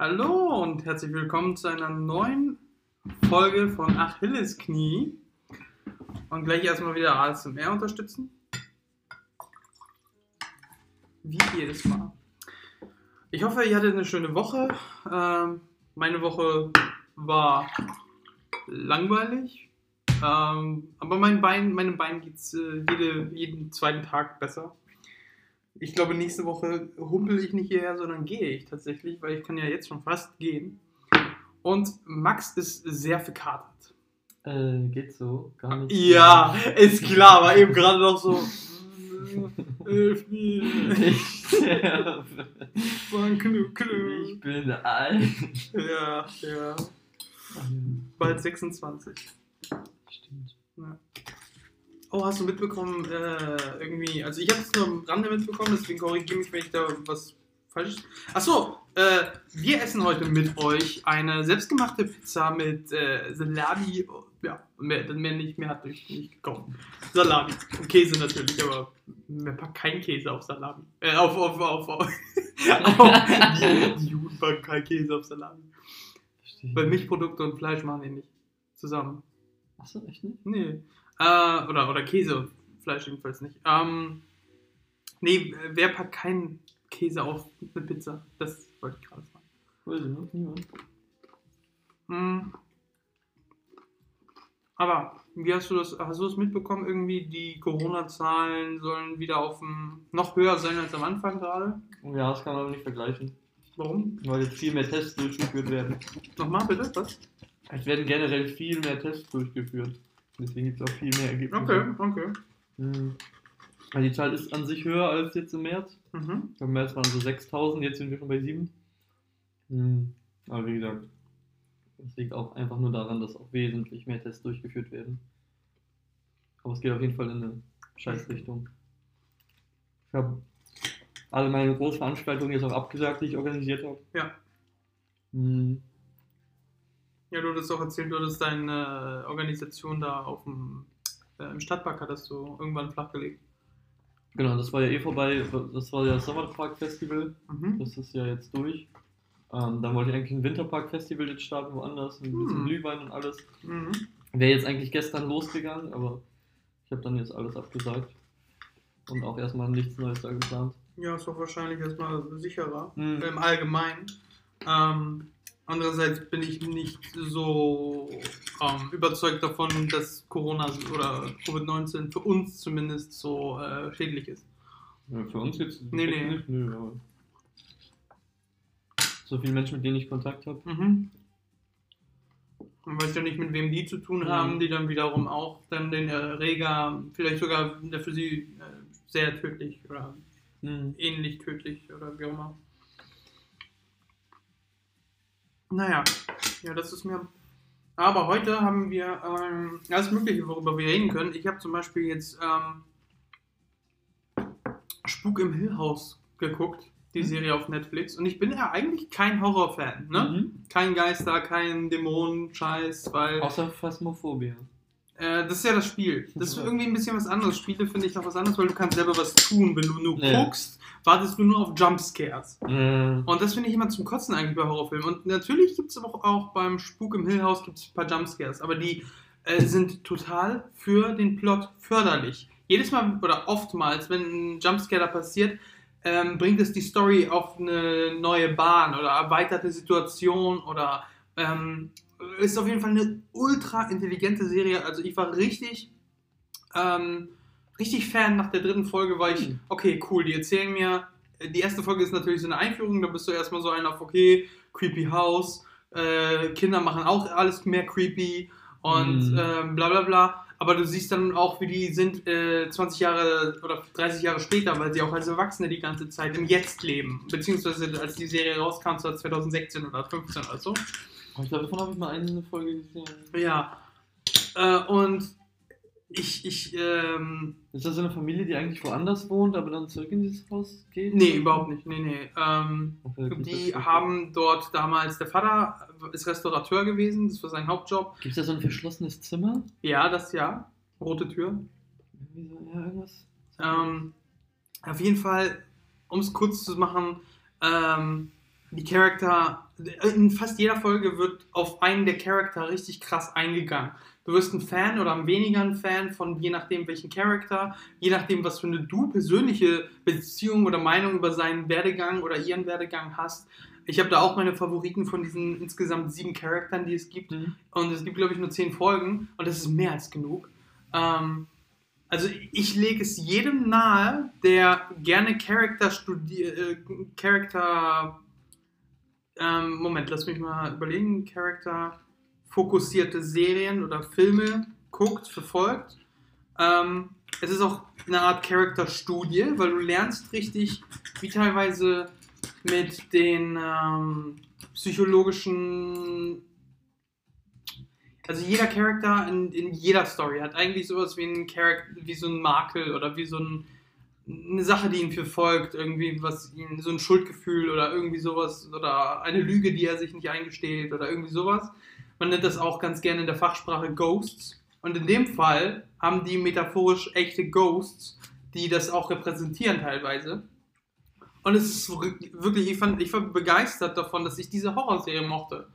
Hallo und herzlich willkommen zu einer neuen Folge von Achilles Knie. Und gleich erstmal wieder ASMR unterstützen. Wie jedes Mal. Ich hoffe, ihr hattet eine schöne Woche. Ähm, meine Woche war langweilig. Ähm, aber mein Bein, meinem Bein geht es äh, jede, jeden zweiten Tag besser. Ich glaube, nächste Woche humpel ich nicht hierher, sondern gehe ich tatsächlich, weil ich kann ja jetzt schon fast gehen. Und Max ist sehr verkatert. Äh, geht so, gar nicht. Ja, ist klar, war eben gerade noch so. Hilf mir. Ich sterbe. Knu, knu. Ich bin alt. Ja, ja. Bald 26. Stimmt. Ja. Oh, hast du mitbekommen, äh, irgendwie, also ich habe es nur am Rande mitbekommen, deswegen korrigiere mich, wenn ich da was Falsches. Achso, äh, wir essen heute mit euch eine selbstgemachte Pizza mit äh, Salami. Ja, mehr, mehr nicht, mehr hat euch nicht gekauft. Salami. Und Käse natürlich, aber man packt keinen Käse auf Salami. Äh, auf, auf, auf, auf. auf die, die Juden packen keinen Käse auf Salami. Verstehe. Weil Milchprodukte und Fleisch machen die nicht zusammen. Achso, echt nicht? Nee. Äh, oder, oder Käse Fleisch jedenfalls nicht. Ähm, nee, wer packt keinen Käse auf eine Pizza? Das wollte ich gerade sagen. Weiß ich noch, niemand. Hm. Aber wie hast du das, hast du das mitbekommen? Irgendwie die Corona-Zahlen sollen wieder auf dem, noch höher sein als am Anfang gerade. Ja, das kann man aber nicht vergleichen. Warum? Weil jetzt viel mehr Tests durchgeführt werden. Nochmal bitte, was? Es werden generell viel mehr Tests durchgeführt. Deswegen gibt es auch viel mehr Ergebnisse. Okay, okay. Mhm. Also die Zahl ist an sich höher als jetzt im März. Mhm. Im März waren es so 6000, jetzt sind wir schon bei 7. Mhm. Aber wie gesagt, es liegt auch einfach nur daran, dass auch wesentlich mehr Tests durchgeführt werden. Aber es geht auf jeden Fall in eine Scheißrichtung. Ich habe alle meine Großveranstaltungen jetzt auch abgesagt, die ich organisiert habe. Ja. Mhm. Ja, du hattest auch erzählt, du hattest deine Organisation da auf dem, äh, im Stadtpark hattest du irgendwann flachgelegt. Genau, das war ja eh vorbei. Das war ja das Sommerpark-Festival. Mhm. Das ist ja jetzt durch. Ähm, dann wollte ich eigentlich ein Winterpark-Festival jetzt starten, woanders, ein bisschen Hm. Glühwein und alles. Mhm. Wäre jetzt eigentlich gestern losgegangen, aber ich habe dann jetzt alles abgesagt. Und auch erstmal nichts Neues da geplant. Ja, ist doch wahrscheinlich erstmal sicherer. Mhm. Im Allgemeinen. Ähm, andererseits bin ich nicht so ähm, überzeugt davon, dass Corona oder Covid-19 für uns zumindest so äh, schädlich ist. Ja, für uns jetzt Nee, nee. nicht, nö, aber so viele Menschen, mit denen ich Kontakt habe. Mhm. Man weiß ja nicht, mit wem die zu tun haben, Mhm. die dann wiederum auch dann den Erreger, vielleicht sogar der für sie äh, sehr tödlich oder Mhm. ähnlich tödlich oder wie auch immer. Naja, ja, das ist mir. Aber heute haben wir ähm, alles Mögliche, worüber wir reden können. Ich habe zum Beispiel jetzt ähm, Spuk im Hill House geguckt, die Mhm. Serie auf Netflix. Und ich bin ja eigentlich kein Horrorfan, ne? Mhm. Kein Geister, kein Dämonen-Scheiß, weil Außer Phasmophobia. äh, das ist ja das Spiel. Das ist irgendwie ein bisschen was anderes. Spiele finde ich noch was anderes, weil du kannst selber was tun. Wenn du nur Ja. guckst, wartest du nur auf Jumpscares. Mhm. Und das finde ich immer zum Kotzen eigentlich bei Horrorfilmen. Und natürlich gibt es auch, auch beim Spuk im Hill House gibt's ein paar Jumpscares, aber die äh, sind total für den Plot förderlich. Jedes Mal oder oftmals, wenn ein Jumpscare da passiert, ähm, bringt es die Story auf eine neue Bahn oder erweiterte Situation oder ähm, ist auf jeden Fall eine ultra intelligente Serie. Also ich war richtig, ähm, richtig Fan. Nach der dritten Folge war ich, Hm. okay, cool, die erzählen mir. Die erste Folge ist natürlich so eine Einführung, da bist du erstmal so ein auf, okay, creepy House, äh, Kinder machen auch alles mehr creepy und Mhm. ähm, bla bla bla. Aber du siehst dann auch, wie die sind äh, 20 Jahre oder 30 Jahre später, weil sie auch als Erwachsene die ganze Zeit im Jetzt leben. Beziehungsweise als die Serie rauskam, so 2016 oder 15 oder so. Ich glaube, davon habe ich mal eine Folge gesehen. Ja. Äh, und ich, ich, ähm, Ist das so eine Familie, die eigentlich woanders wohnt, aber dann zurück in dieses Haus geht? nee, überhaupt nicht. Nee, nee. Ähm, Okay, die haben dort damals, der Vater ist Restaurateur gewesen, das war sein Hauptjob. Gibt es da so ein verschlossenes Zimmer? Ja, das ja. Rote Tür. Irgendwie so, ja, irgendwas. Ähm, auf jeden Fall, um es kurz zu machen, ähm, die Charakter, in fast jeder Folge wird auf einen der Charakter richtig krass eingegangen. Du wirst ein Fan oder ein weniger ein Fan von je nachdem welchen Charakter, je nachdem was für eine du persönliche Beziehung oder Meinung über seinen Werdegang oder ihren Werdegang hast. Ich habe da auch meine Favoriten von diesen insgesamt sieben Charaktern, die es gibt. Mhm. Und es gibt, glaube ich, nur zehn Folgen und das ist mehr als genug. Ähm, also ich lege es jedem nahe, der gerne Charakter studiert, äh, Charakter, ähm, Moment, lass mich mal überlegen, Charakter fokussierte Serien oder Filme guckt, verfolgt. Ähm, es ist auch eine Art Charakterstudie, weil du lernst richtig, wie teilweise mit den ähm, psychologischen also jeder Charakter in, in jeder Story hat eigentlich sowas wie ein wie so ein Makel oder wie so ein, eine Sache, die ihn verfolgt, irgendwie was ihn, so ein Schuldgefühl oder irgendwie sowas oder eine Lüge, die er sich nicht eingesteht oder irgendwie sowas. Man nennt das auch ganz gerne in der Fachsprache Ghosts. Und in dem Fall haben die metaphorisch echte Ghosts, die das auch repräsentieren teilweise. Und es ist wirklich, ich, fand, ich war begeistert davon, dass ich diese Horrorserie mochte.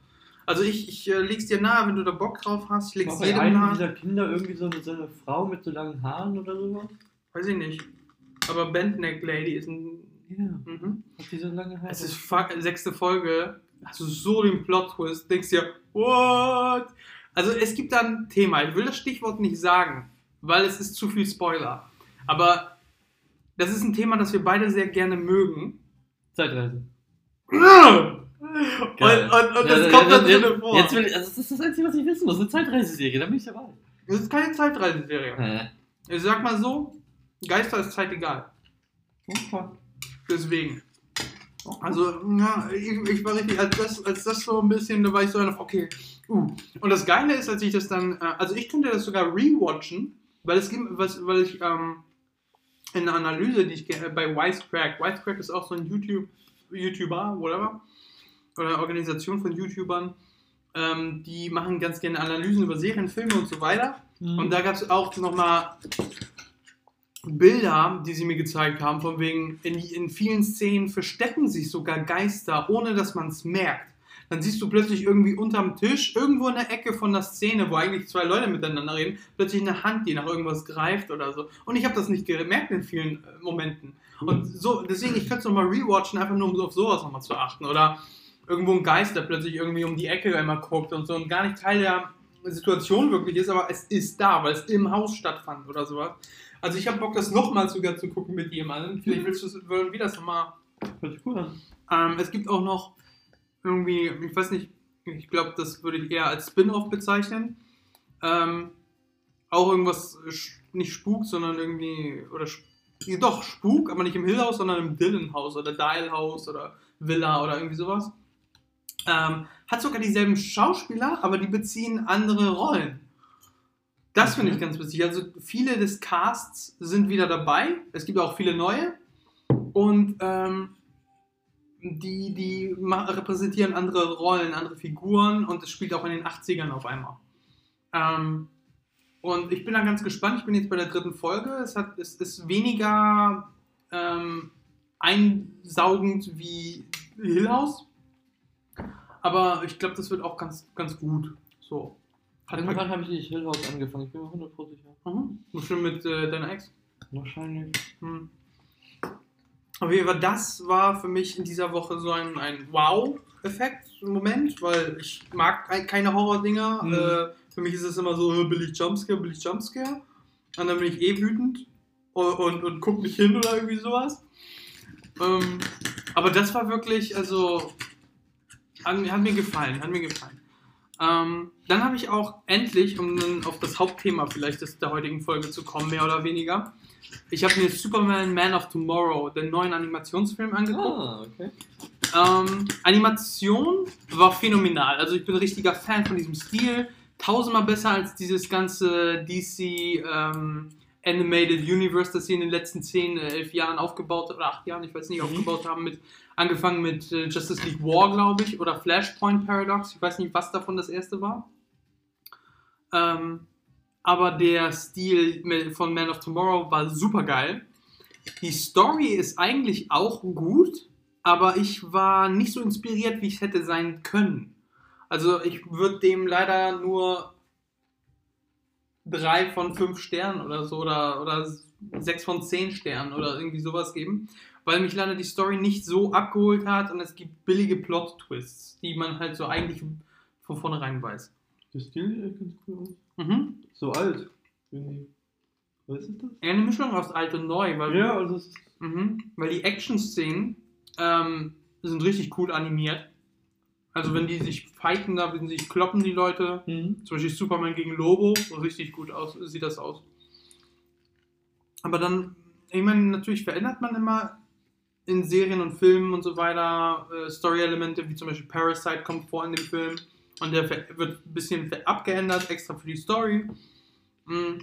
Also ich, ich äh, leg's dir nahe, wenn du da Bock drauf hast. Ich leg's War bei jedem einem nahe. dieser Kinder irgendwie so eine, so eine Frau mit so langen Haaren oder sowas? Weiß ich nicht. Aber Bandneck Lady ist ein. Ja. Mhm. Hat die so lange Haare? Es ist fuck, sechste Folge. Hast du so den Plot-Twist. Denkst dir, what? Also es gibt da ein Thema. Ich will das Stichwort nicht sagen, weil es ist zu viel Spoiler. Aber das ist ein Thema, das wir beide sehr gerne mögen. Zeitreise. Und, und, und Ja, das ja, kommt da ja, drin vor. Jetzt will ich, also das ist das Einzige, was ich wissen muss. Eine Zeitreiseserie, da bin ich dabei. Das ist keine Zeitreiseserie. Hä? Ich sag mal so, Geister ist Zeit egal. Okay. Deswegen. Also, ja, ich, ich war richtig, als das, als das so ein bisschen, da war ich so auf, okay, uh. Und das Geile ist, als ich das dann, äh, also ich könnte das sogar rewatchen, weil es gibt, was, weil ich ähm, in der Analyse, die ich ge- bei Wisecrack, Wisecrack ist auch so ein YouTube, YouTuber, whatever, oder Organisation von YouTubern, ähm, die machen ganz gerne Analysen über Serien, Filme und so weiter. Mhm. Und da gab es auch nochmal Bilder, die sie mir gezeigt haben, von wegen, in, in vielen Szenen verstecken sich sogar Geister, ohne dass man es merkt. Dann siehst du plötzlich irgendwie unterm Tisch, irgendwo in der Ecke von der Szene, wo eigentlich zwei Leute miteinander reden, plötzlich eine Hand, die nach irgendwas greift oder so. Und ich habe das nicht gemerkt in vielen äh, Momenten. Und so, deswegen, ich könnte es nochmal rewatchen, einfach nur um auf sowas nochmal zu achten. Oder irgendwo ein Geist, der plötzlich irgendwie um die Ecke einmal guckt und so und gar nicht Teil der Situation wirklich ist, aber es ist da, weil es im Haus stattfand oder sowas. Also ich habe Bock, das nochmal sogar zu gucken mit jemandem. Vielleicht willst du wollen wir das nochmal. Hört sich cool an. Ähm, es gibt auch noch irgendwie, ich weiß nicht, ich glaube, das würde ich eher als Spin-off bezeichnen. Ähm, auch irgendwas, nicht Spuk, sondern irgendwie, oder doch Spuk, aber nicht im Hill-Haus, sondern im Dylan-Haus oder Dial-Haus oder Villa oder irgendwie sowas. Ähm, hat sogar dieselben Schauspieler, aber die beziehen andere Rollen. Das finde ich ganz witzig. Also viele des Casts sind wieder dabei. Es gibt auch viele neue. Und ähm, die, die repräsentieren andere Rollen, andere Figuren und es spielt auch in den 80ern auf einmal. Ähm, und ich bin da ganz gespannt. Ich bin jetzt bei der dritten Folge. Es, hat, es ist weniger ähm, einsaugend wie Hill House. Aber ich glaube, das wird auch ganz, ganz gut. So. Irgendwann habe ich nicht Hill House angefangen, ich bin mir 100% sicher. Mhm. Bestimmt mit äh, deiner Ex. Wahrscheinlich. Hm. Auf jeden Fall, das war für mich in dieser Woche so ein, ein Wow-Effekt im Moment, weil ich mag ein- keine Horror-Dinger. Mhm. Äh, für mich ist es immer so, äh, billig Jumpscare, billig Jumpscare. Und dann bin ich eh wütend und, und, und guck nicht hin oder irgendwie sowas. Ähm, aber das war wirklich, also, hat, hat mir gefallen, hat mir gefallen. Ähm, dann habe ich auch endlich, um dann auf das Hauptthema vielleicht des, der heutigen Folge zu kommen, mehr oder weniger, ich habe mir Superman Man of Tomorrow, den neuen Animationsfilm, angeguckt. Ah, okay. Ähm, Animation war phänomenal. Also ich bin ein richtiger Fan von diesem Stil. Tausendmal besser als dieses ganze DC ähm, Animated Universe, das sie in den letzten 10, äh, 11 Jahren aufgebaut oder 8 Jahren, ich weiß nicht, Mhm. aufgebaut haben. Mit, angefangen mit äh, Justice League War, glaube ich, oder Flashpoint Paradox. Ich weiß nicht, was davon das erste war. Ähm, aber der Stil von Man of Tomorrow war super geil. Die Story ist eigentlich auch gut, aber ich war nicht so inspiriert, wie ich es hätte sein können. Also ich würde dem leider nur drei von fünf Sternen oder so oder, oder sechs von zehn Sternen oder irgendwie sowas geben, weil mich leider die Story nicht so abgeholt hat und es gibt billige Plot-Twists, die man halt so eigentlich von vornherein weiß. Der Stil sieht echt ganz cool aus. Mhm. So alt. Irgendwie. Was ist das? Eine Mischung aus alt und neu, weil, Ja, also es ist. mhm, weil die Action-Szenen ähm, sind richtig cool animiert. Also wenn die sich fighten, da wenn sie sich kloppen, die Leute, Mhm. Zum Beispiel Superman gegen Lobo, so richtig gut aus, sieht das aus. Aber dann, ich meine, natürlich verändert man immer in Serien und Filmen und so weiter äh, Story-Elemente, wie zum Beispiel Parasite kommt vor in dem Film und der wird ein bisschen abgeändert, extra für die Story. Mm.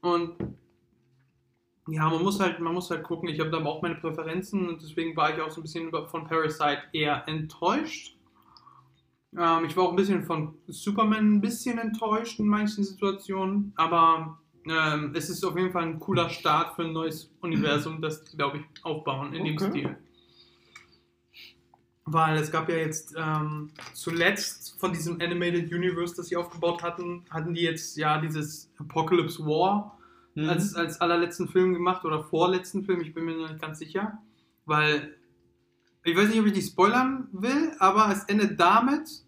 Und ja, man muss halt, man muss halt gucken. Ich habe da aber auch meine Präferenzen und deswegen war ich auch so ein bisschen von Parasite eher enttäuscht. Ähm, ich war auch ein bisschen von Superman ein bisschen enttäuscht in manchen Situationen, aber ähm, es ist auf jeden Fall ein cooler Start für ein neues Universum, das glaube ich, aufbauen in dem Okay. Stil. Weil es gab ja jetzt ähm, zuletzt von diesem Animated Universe, das sie aufgebaut hatten, hatten die jetzt ja dieses Apocalypse War Mhm. als, als allerletzten Film gemacht oder vorletzten Film, ich bin mir noch nicht ganz sicher. Weil, ich weiß nicht, ob ich die spoilern will, aber es endet damit,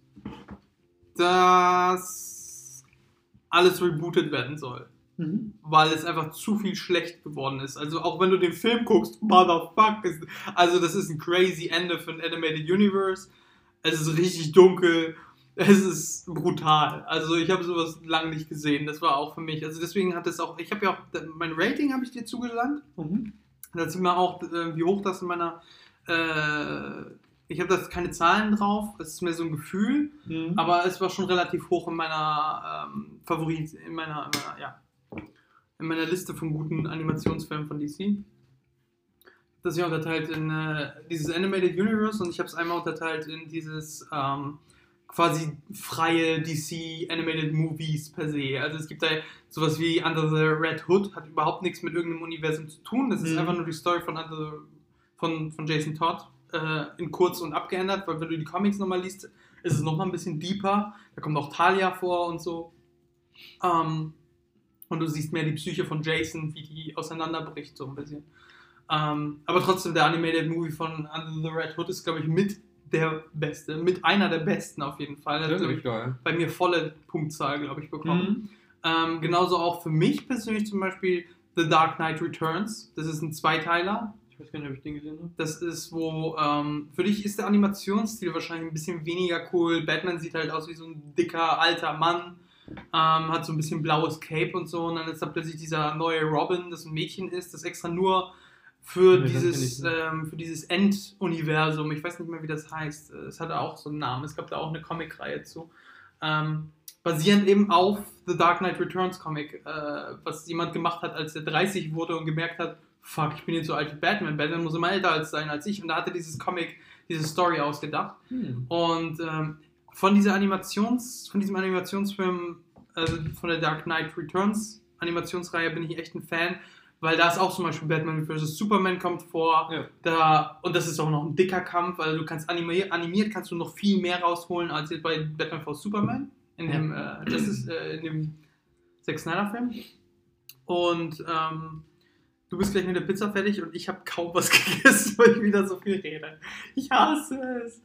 dass alles rebootet werden soll. Mhm. Weil es einfach zu viel schlecht geworden ist. Also auch wenn du den Film guckst, motherfuck, ist, also das ist ein crazy Ende für ein Animated Universe. Es ist richtig dunkel. Es ist brutal. Also ich habe sowas lange nicht gesehen. Das war auch für mich. Also deswegen hat es auch. Ich habe ja auch mein Rating habe ich dir zugesandt. Mhm. Da sieht man auch, äh, wie hoch das in meiner. Äh, ich habe da keine Zahlen drauf. Es ist mehr so ein Gefühl. Mhm. Aber es war schon relativ hoch in meiner ähm, Favorit, in meiner, in meiner, ja, in meiner Liste von guten Animationsfilmen von DC. Das ist ja unterteilt in äh, dieses Animated Universe und ich habe es einmal unterteilt in dieses ähm, quasi freie DC Animated Movies per se. Also es gibt da sowas wie Under the Red Hood, hat überhaupt nichts mit irgendeinem Universum zu tun. Das ist Mhm. einfach nur die Story von, Under the, von, von Jason Todd äh, in kurz und abgeändert, weil wenn du die Comics nochmal liest, ist es nochmal ein bisschen deeper. Da kommt auch Talia vor und so. Ähm, und du siehst mehr die Psyche von Jason, wie die auseinanderbricht, so ein bisschen. Ähm, aber trotzdem, der Animated Movie von Under the Red Hood ist, glaube ich, mit der beste, mit einer der besten auf jeden Fall. Das hat, echt geil. ich, bei mir volle Punktzahl, glaube ich, bekommen. Mhm. Ähm, genauso auch für mich persönlich zum Beispiel The Dark Knight Returns. Das ist ein Zweiteiler. Ich weiß gar nicht, ob ich den gesehen habe. Das ist, wo, ähm, für dich ist der Animationsstil wahrscheinlich ein bisschen weniger cool. Batman sieht halt aus wie so ein dicker, alter Mann, ähm, hat so ein bisschen blaues Cape und so. Und dann ist da plötzlich dieser neue Robin, das ein Mädchen ist, das extra nur für Nee, dieses, ähm, für dieses Enduniversum, ich weiß nicht mehr, wie das heißt, es hatte auch so einen Namen, es gab da auch eine Comicreihe zu. Ähm, basierend eben auf The Dark Knight Returns Comic, äh, was jemand gemacht hat, als er 30 wurde und gemerkt hat, fuck, ich bin jetzt so alt wie Batman, Batman muss immer älter als sein als ich. Und da hatte dieses Comic, diese Story ausgedacht. Hm. Und ähm, von dieser Animations, von diesem Animationsfilm, also von der Dark Knight Returns Animationsreihe bin ich echt ein Fan, weil da ist auch zum Beispiel Batman vs. Superman kommt vor. Ja. Da, und das ist auch noch ein dicker Kampf, weil du kannst animiert, animiert kannst du noch viel mehr rausholen als jetzt bei Batman vs. Superman. In dem, äh, das ist äh, in dem Zack Snyder Film. Und ähm, du bist gleich mit der Pizza fertig und ich habe kaum was gegessen, weil ich wieder so viel rede. Ich hasse es.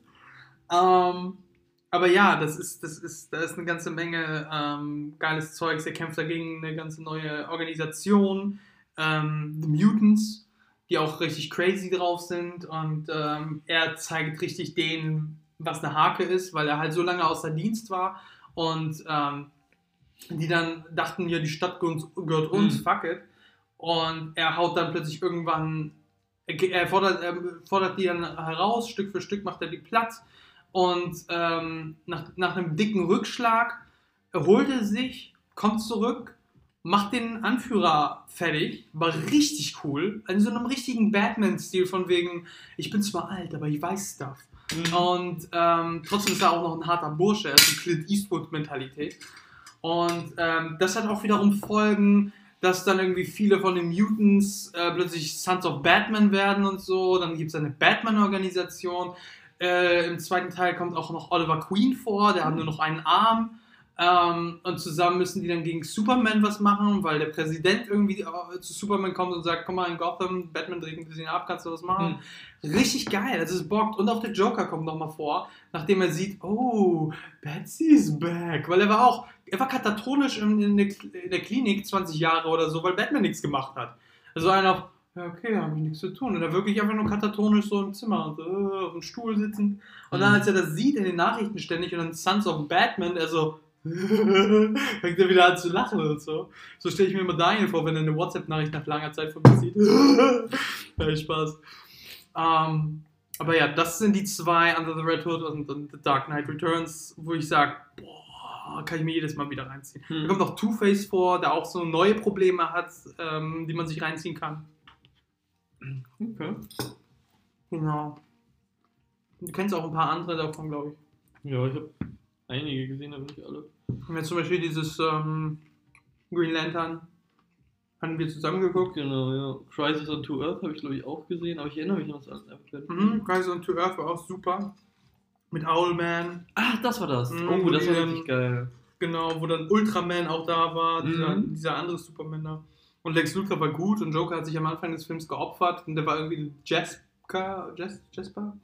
Ähm, aber ja, das ist, das ist, da ist eine ganze Menge ähm, geiles Zeugs. Er kämpft dagegen eine ganze neue Organisation, ähm, The Mutants, die auch richtig crazy drauf sind. Und ähm, er zeigt richtig denen, was eine Hake ist, weil er halt so lange außer Dienst war. Und ähm, die dann dachten, ja, die Stadt gehört uns, Mhm. fuck it. Und er haut dann plötzlich irgendwann, er, er, fordert, er fordert die dann heraus, Stück für Stück macht er die platt. Und ähm, nach, nach einem dicken Rückschlag erholt er sich, kommt zurück, macht den Anführer fertig, war richtig cool, in so einem richtigen Batman-Stil von wegen, ich bin zwar alt, aber ich weiß Stuff. Mhm. Und ähm, trotzdem ist er auch noch ein harter Bursche, er ist eine Clint Eastwood-Mentalität. Und ähm, das hat auch wiederum Folgen, dass dann irgendwie viele von den Mutants äh, plötzlich Sons of Batman werden und so. Dann gibt es eine Batman-Organisation. Äh, Im zweiten Teil kommt auch noch Oliver Queen vor, der hat nur noch einen Arm. Ähm, und zusammen müssen die dann gegen Superman was machen, weil der Präsident irgendwie äh, zu Superman kommt und sagt, komm mal in Gotham, Batman dreht ein bisschen ab, kannst du was machen? Richtig geil, das ist bockt. Und auch der Joker kommt nochmal vor, nachdem er sieht, oh, Betsy's back. Weil er war auch, er war katatonisch in, in, der, in der Klinik 20 Jahre oder so, weil Batman nichts gemacht hat. Also einer, ja, okay, habe ich nichts zu tun. Und er wirklich einfach nur katatonisch so im Zimmer und, äh, auf dem Stuhl sitzen. Und dann, Mhm. als er das sieht in den Nachrichten ständig und dann Sons of Batman, er so, fängt er wieder an zu lachen und so. So stelle ich mir immer Daniel vor, wenn er eine WhatsApp-Nachricht nach langer Zeit von mir sieht. ja, Spaß. Ähm, aber ja, das sind die zwei, Under the Red Hood und, und The Dark Knight Returns, wo ich sage, boah, kann ich mir jedes Mal wieder reinziehen. Hm. Da kommt noch Two-Face vor, der auch so neue Probleme hat, ähm, die man sich reinziehen kann. Okay. Genau. Du kennst auch ein paar andere davon, glaube ich. Ja, ich habe einige gesehen, aber nicht alle. Wir haben jetzt zum Beispiel dieses ähm, Green Lantern. Hatten wir zusammen geguckt. Genau, ja. Crisis on Two Earth habe ich glaube ich auch gesehen, aber ich erinnere mich an das. Mhm, Rise on to Earth war auch super. Mit Owlman. Ach, das war das. Mhm, oh, das war richtig geil. Genau, wo dann Ultraman auch da war, dieser, Mhm. dieser andere Superman da. Und Lex Luthor war gut und Joker hat sich am Anfang des Films geopfert und der war irgendwie Jasper, Jas, Jasper?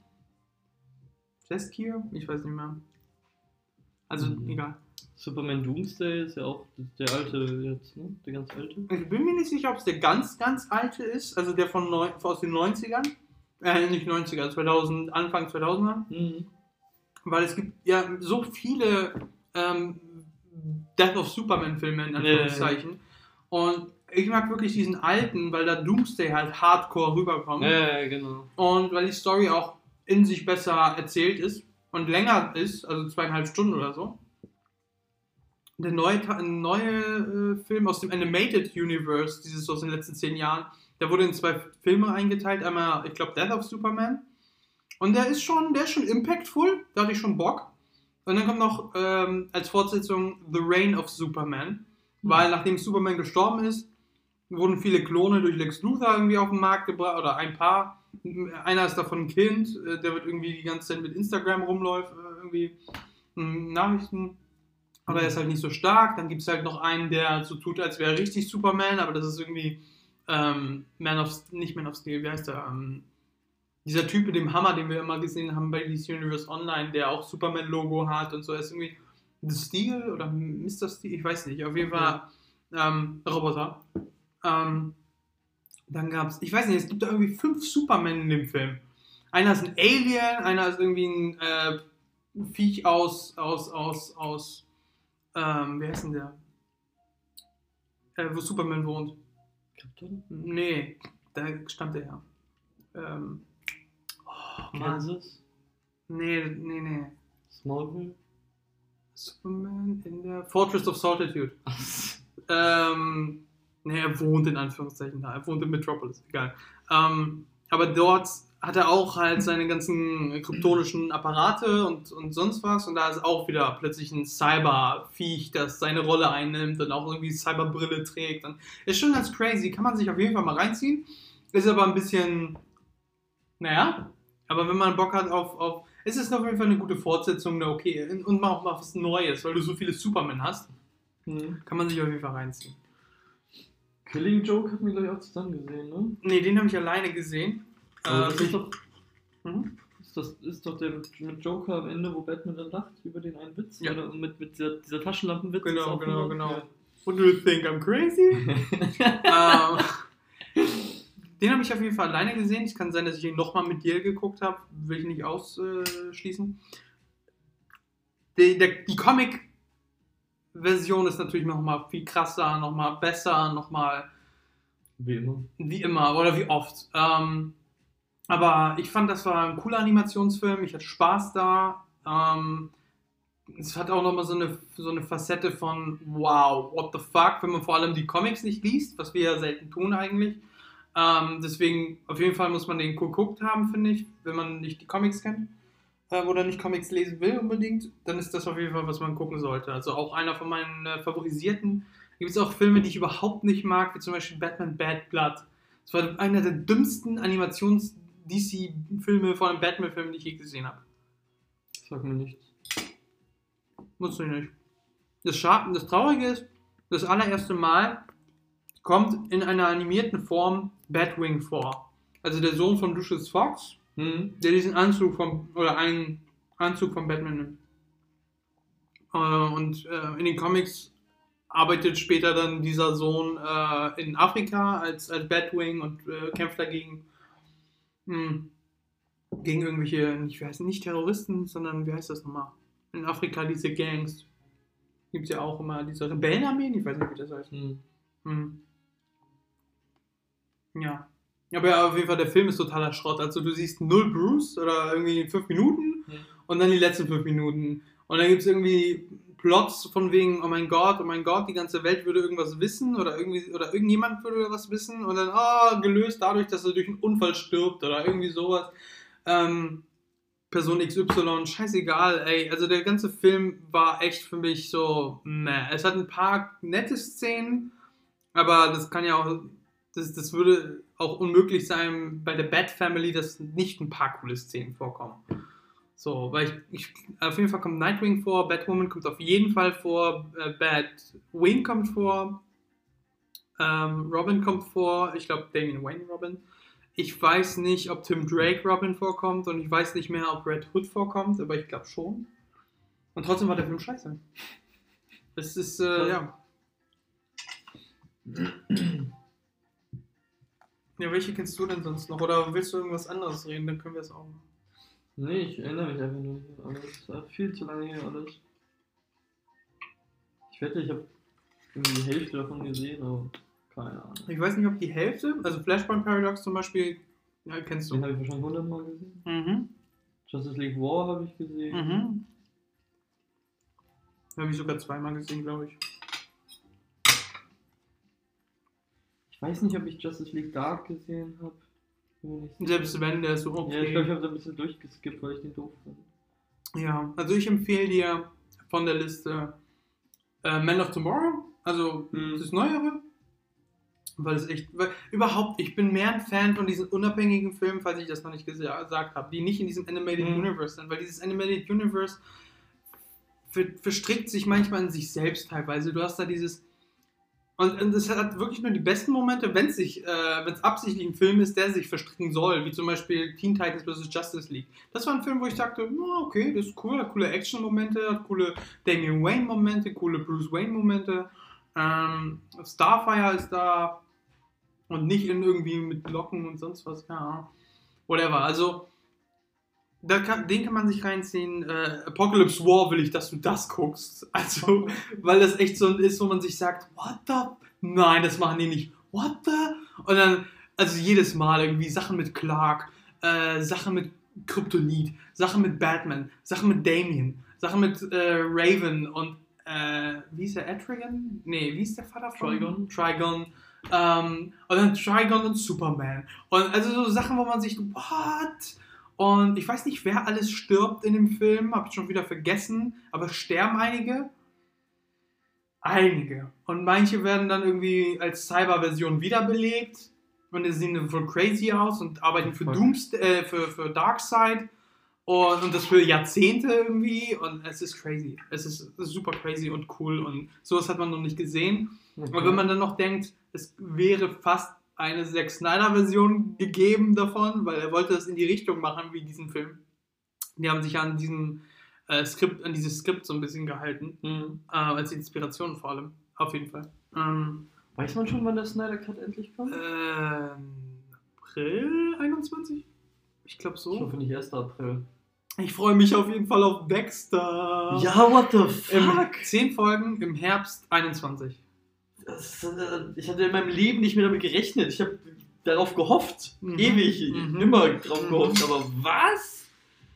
Jaskier? Ich weiß nicht mehr. Also, Mhm. egal. Superman Doomsday ist ja auch der alte jetzt, ne? Der ganz alte. Ich bin mir nicht sicher, ob es der ganz, ganz alte ist, also der von neun, aus den 90ern. Äh, nicht 90er, 2000, Anfang 2000er. Mhm. Weil es gibt ja so viele ähm, Death of Superman-Filme in Ja, Anführungszeichen. Und ich mag wirklich diesen alten, weil da Doomsday halt hardcore rüberkommt. Ja, ja, genau. Und weil die Story auch in sich besser erzählt ist und länger ist, also zweieinhalb Stunden oder so. Der neue, neue äh, Film aus dem Animated Universe, dieses aus den letzten zehn Jahren, der wurde in zwei Filme eingeteilt. Einmal, ich glaube, Death of Superman. Und der ist schon, der ist schon impactful, da hatte ich schon Bock. Und dann kommt noch ähm, als Fortsetzung The Reign of Superman. Weil nachdem Superman gestorben ist, wurden viele Klone durch Lex Luthor irgendwie auf den Markt gebracht, oder ein paar. Einer ist davon ein Kind, äh, der wird irgendwie die ganze Zeit mit Instagram rumläuft, äh, irgendwie mh, Nachrichten. Aber er ist halt nicht so stark. Dann gibt es halt noch einen, der so tut, als wäre er richtig Superman, aber das ist irgendwie ähm, Man of, nicht Man of Steel, wie heißt der? Ähm, dieser Typ mit dem Hammer, den wir immer gesehen haben bei DC Universe Online, der auch Superman-Logo hat und so, er ist irgendwie The Steel oder Mr. Steel, ich weiß nicht, auf jeden Fall ähm, Roboter. Ähm, dann gab es, ich weiß nicht, es gibt da irgendwie fünf Superman in dem Film. Einer ist ein Alien, einer ist irgendwie ein äh, Viech aus, aus, aus, aus, ähm, wie heißt denn der? Äh, wo Superman wohnt. Krypton? Nee, da stammt er her. Ähm, oh. Kansas? Nee, nee, nee. Smallville? Superman in der Fortress of Solitude. Ähm, ne, er wohnt in Anführungszeichen da. Er wohnt in Metropolis, egal. Ähm, aber dort hat er auch halt seine ganzen kryptonischen Apparate und, und sonst was. Und da ist auch wieder plötzlich ein Cyber-Viech, das seine Rolle einnimmt und auch irgendwie Cyberbrille trägt. Und ist schon ganz crazy. Kann man sich auf jeden Fall mal reinziehen. Ist aber ein bisschen, naja. Aber wenn man Bock hat auf, auf es ist auf jeden Fall eine gute Fortsetzung, okay. Und mal auch mal was Neues, weil du so viele Superman hast. Mhm. Kann man sich auf jeden Fall reinziehen. Killing Joke hatten wir gleich auch zusammen gesehen, ne? Ne, den habe ich alleine gesehen. Aber Äh, das ist doch, mhm. ist das ist doch der mit mit Joker am Ende, wo Batman dann lacht über den einen Witz. Ja. Oder mit, mit dieser, dieser Taschenlampenwitz. Genau, genau, genau. Ja. What do you think, I'm crazy? ähm, den habe ich auf jeden Fall alleine gesehen. Es kann sein, dass ich ihn nochmal mit dir geguckt habe. Will ich nicht ausschließen. Die, der, die Comic-Version ist natürlich nochmal viel krasser, nochmal besser, nochmal Wie immer. Wie immer oder wie oft. Ähm, aber ich fand, das war ein cooler Animationsfilm. Ich hatte Spaß da. Ähm, es hat auch nochmal so eine, so eine Facette von wow, what the fuck, wenn man vor allem die Comics nicht liest, was wir ja selten tun eigentlich. Ähm, deswegen, auf jeden Fall muss man den geguckt haben, finde ich, wenn man nicht die Comics kennt äh, oder nicht Comics lesen will unbedingt, dann ist das auf jeden Fall, was man gucken sollte. Also auch einer von meinen äh, favorisierten gibt es auch Filme, die ich überhaupt nicht mag, wie zum Beispiel Batman Bad Blood. Das war einer der dümmsten Animations-DC-Filme von einem Batman-Film, die ich je gesehen habe. Sag mir nichts. Musst du nicht. Das, Scha das Traurige ist, das allererste Mal kommt in einer animierten Form Batwing vor. Also der Sohn von Lucius Fox, Hm? der diesen Anzug vom, oder einen Anzug von Batman nimmt. Äh, und äh, in den Comics arbeitet später dann dieser Sohn äh, in Afrika als, als Batwing und äh, kämpft dagegen hm, gegen irgendwelche, ich weiß nicht Terroristen, sondern wie heißt das nochmal? In Afrika diese Gangs. Gibt es ja auch immer diese Rebellenarmeen, ich weiß nicht, wie das heißt. Hm. Hm. Ja. Aber ja, auf jeden Fall, der Film ist totaler Schrott. Also du siehst null Bruce oder irgendwie fünf Minuten Hm. und dann die letzten fünf Minuten. Und dann gibt es irgendwie Plots von wegen, oh mein Gott, oh mein Gott, die ganze Welt würde irgendwas wissen oder irgendwie oder irgendjemand würde was wissen und dann, ah, gelöst dadurch, dass er durch einen Unfall stirbt oder irgendwie sowas. Ähm, Person XY, scheißegal, ey. Also der ganze Film war echt für mich so, meh. Es hat ein paar nette Szenen, aber das kann ja auch, das, das würde auch unmöglich sein bei der Bat Family, dass nicht ein paar coole Szenen vorkommen. So, weil ich, ich auf jeden Fall kommt Nightwing vor, Batwoman kommt auf jeden Fall vor, äh, Batwing kommt vor, ähm, Robin kommt vor, ich glaube Damian Wayne Robin. Ich weiß nicht, ob Tim Drake Robin vorkommt und ich weiß nicht mehr, ob Red Hood vorkommt, aber ich glaube schon. Und trotzdem war der Film scheiße. Es ist, äh, ja. Ja, welche kennst du denn sonst noch? Oder willst du irgendwas anderes reden? Dann können wir es auch machen. Nee, ich erinnere mich einfach nur nicht. Aber es war viel zu lange her alles. Ich wette, ich habe die Hälfte davon gesehen, aber keine Ahnung. Ich weiß nicht, ob die Hälfte, also Flashpoint Paradox zum Beispiel, ja, kennst Den du. habe ich wahrscheinlich hundertmal gesehen. Mhm. Justice League War habe ich gesehen. Mhm. Habe ich sogar zweimal gesehen, glaube ich. Ich weiß nicht, ob ich Justice League Dark gesehen habe. Selbst wenn, der so Ja, ich okay. glaube, ich habe da ein bisschen durchgeskippt, weil ich den doof fand. Ja, also ich empfehle dir von der Liste äh, Man of Tomorrow, also Mhm. das Neuere. Weil es echt, weil, überhaupt, ich bin mehr ein Fan von diesen unabhängigen Filmen, falls ich das noch nicht gesa- gesagt habe, die nicht in diesem Animated Mhm. Universe sind, weil dieses Animated Universe ver verstrickt sich manchmal in sich selbst teilweise. Du hast da dieses, und, es hat wirklich nur die besten Momente, wenn es äh, absichtlich ein Film ist, der sich verstricken soll, wie zum Beispiel Teen Titans vs. Justice League. Das war ein Film, wo ich dachte, "Na, okay, das ist cool, hat coole Action-Momente, hat coole Damian Wayne-Momente, coole Bruce Wayne-Momente. Ähm, Starfire ist da und nicht in irgendwie mit Locken und sonst was, ja. Whatever, also kann, den kann man sich reinziehen. Äh, Apocalypse War will ich, dass du das guckst. Also, weil das echt so ist, wo man sich sagt, what the? Nein, das machen die nicht. What the? Und dann, also jedes Mal irgendwie Sachen mit Clark, äh, Sachen mit Kryptonit, Sachen mit Batman, Sachen mit Damien, Sachen mit äh, Raven und äh, wie ist der Etrigan? Nee, wie ist der Vater von Trigon. Trigon. Ähm, und dann Trigon und Superman. Und also so Sachen, wo man sich, what? Und ich weiß nicht, wer alles stirbt in dem Film, habe ich schon wieder vergessen, aber sterben einige. Einige. Und manche werden dann irgendwie als Cyber-Version wiederbelebt. Und die sehen voll crazy aus und arbeiten für Fuck. Doomst äh, für, für Darkseid. Und, und das für Jahrzehnte irgendwie. Und es ist crazy. Es ist, es ist super crazy und cool. Und sowas hat man noch nicht gesehen. Aber wenn man dann noch denkt, es wäre fast eine Zack Snyder-Version gegeben davon, weil er wollte das in die Richtung machen wie diesen Film. Die haben sich an diesem äh, Skript, an dieses Skript so ein bisschen gehalten, Hm. äh, als Inspiration vor allem. Auf jeden Fall. Ähm, Weiß man schon, wann der Snyder Cut endlich kommt? ähm, April 21? Ich glaube Ich so. hoffe nicht 1. April. Ich freue mich auf jeden Fall auf Dexter. Ja, what the fuck? zehn Folgen im Herbst 21. Äh, ich hatte in meinem Leben nicht mehr damit gerechnet. Ich habe darauf gehofft. Mhm. Ewig. Mhm. Immer drauf Mhm. gehofft. Aber was?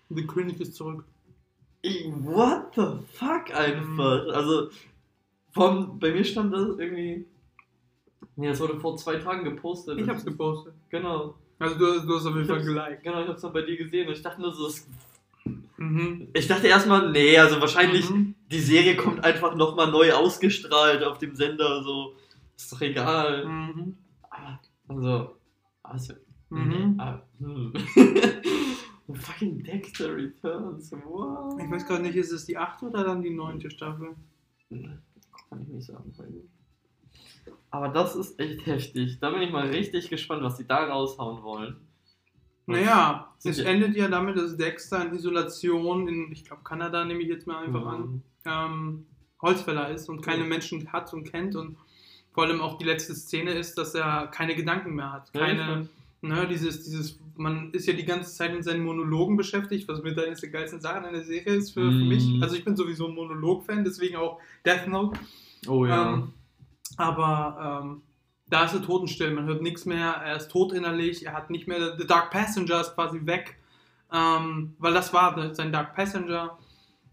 The König ist zurück. Ey, What the fuck einfach? Mhm. Also, von, bei mir stand das irgendwie. Nee, das wurde vor zwei Tagen gepostet. Ich hab's gepostet. Genau. Also du, du hast auf jeden Fall geliked. Genau, ich hab's dann bei dir gesehen und ich dachte nur so, das, Mhm. Ich dachte erstmal, nee, also wahrscheinlich Mhm. die Serie kommt einfach nochmal neu ausgestrahlt auf dem Sender, so. Ist doch egal. Mhm. Aber, also, also, Mhm. ah, hm. Fucking Dexter Returns, wow. Ich weiß gerade nicht, ist es die achte oder dann die neunte Staffel? Kann ich nicht sagen. Aber das ist echt heftig. Da bin ich mal richtig gespannt, was sie da raushauen wollen. Naja, Sind es ja- endet ja damit, dass Dexter in Isolation in, ich glaube, Kanada nehme ich jetzt mal einfach an, Mhm. ähm, Holzfäller ist und keine Ja. Menschen hat und kennt und vor allem auch die letzte Szene ist, dass er keine Gedanken mehr hat. Ja, Keine, ne, dieses, dieses, man ist ja die ganze Zeit mit seinen Monologen beschäftigt, was mit eines der geilsten Sachen in der Serie ist für, für Mhm. mich. Also ich bin sowieso ein Monolog-Fan, deswegen auch Death Note. Oh ja. Ähm, aber ähm, da ist er totenstill, man hört nichts mehr, er ist tot innerlich, er hat nicht mehr, The Dark Passenger ist quasi weg, ähm, weil das war sein Dark Passenger.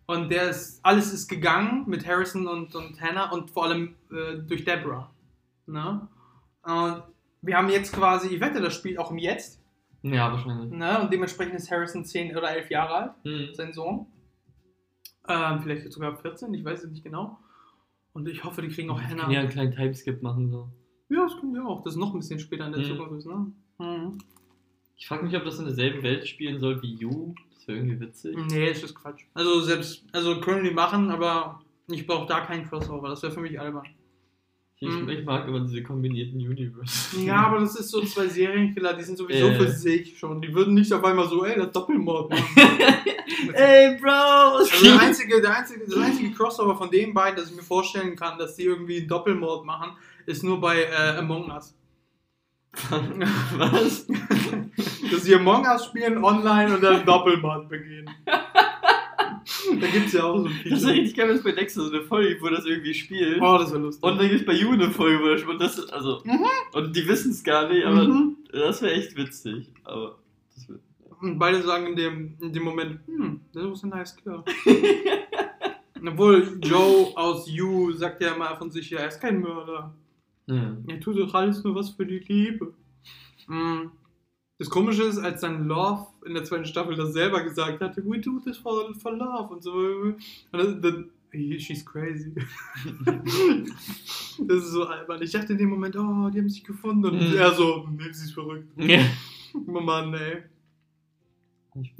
Und der ist, alles ist gegangen mit Harrison und, und Hannah und vor allem äh, durch Deborah. Ne? Und wir haben jetzt quasi, ich wette, das spielt auch im Jetzt. ja, wahrscheinlich. Ne? Und dementsprechend ist Harrison 10 oder 11 Jahre alt Mhm. sein Sohn. Ähm, vielleicht jetzt sogar 14, ich weiß es nicht genau. Und ich hoffe, die kriegen auch Hannah. ja einen kleinen Timeskip machen. So. Ja, das können wir auch. Das ist noch ein bisschen später in der Mhm. Zukunft ist, ne? Mhm. Ich frage mich, ob das in derselben Welt spielen soll wie You. Das wäre irgendwie witzig. Nee, ist das Quatsch. Also selbst, also können die machen, aber ich brauche da keinen Crossover. Das wäre für mich albern. Ich, Mhm. ich mag immer diese kombinierten Universe. Ja, aber das ist so zwei Serienkiller, die sind sowieso Äh. für sich schon. Die würden nicht auf einmal so, ey, das Doppelmord machen. Ey, Bro! Also der einzige, der einzige, das einzige Crossover von den beiden, das ich mir vorstellen kann, dass die irgendwie einen Doppelmord machen, ist nur bei äh, Among Us. Was? Dass sie Among Us spielen online und dann Doppelmord begehen. da gibt es ja auch so viele. Das ist richtig geil, wenn es bei Dexter so eine Folge wo das irgendwie spielt. Oh, das wäre lustig. Und dann gibt es bei You eine Folge, wo das und das, also, Mhm. und die wissen es gar nicht, aber Mhm. das wäre echt witzig. Aber das wär, Und beide sagen in dem, in dem Moment, hm, that was a nice girl. Obwohl Joe aus You sagt ja immer von sich, ja, er ist kein Mörder. Ja. Er tut doch alles nur was für die Liebe. Mm. Das Komische ist, als dann Love in der zweiten Staffel das selber gesagt hatte, we do this for, for love und so. Und dann, dann he- she's crazy. das ist so albern. Ich dachte in dem Moment, oh, die haben sich gefunden. Und Mhm. er so, nee, sie ist verrückt. ja. Oh Mann, ey.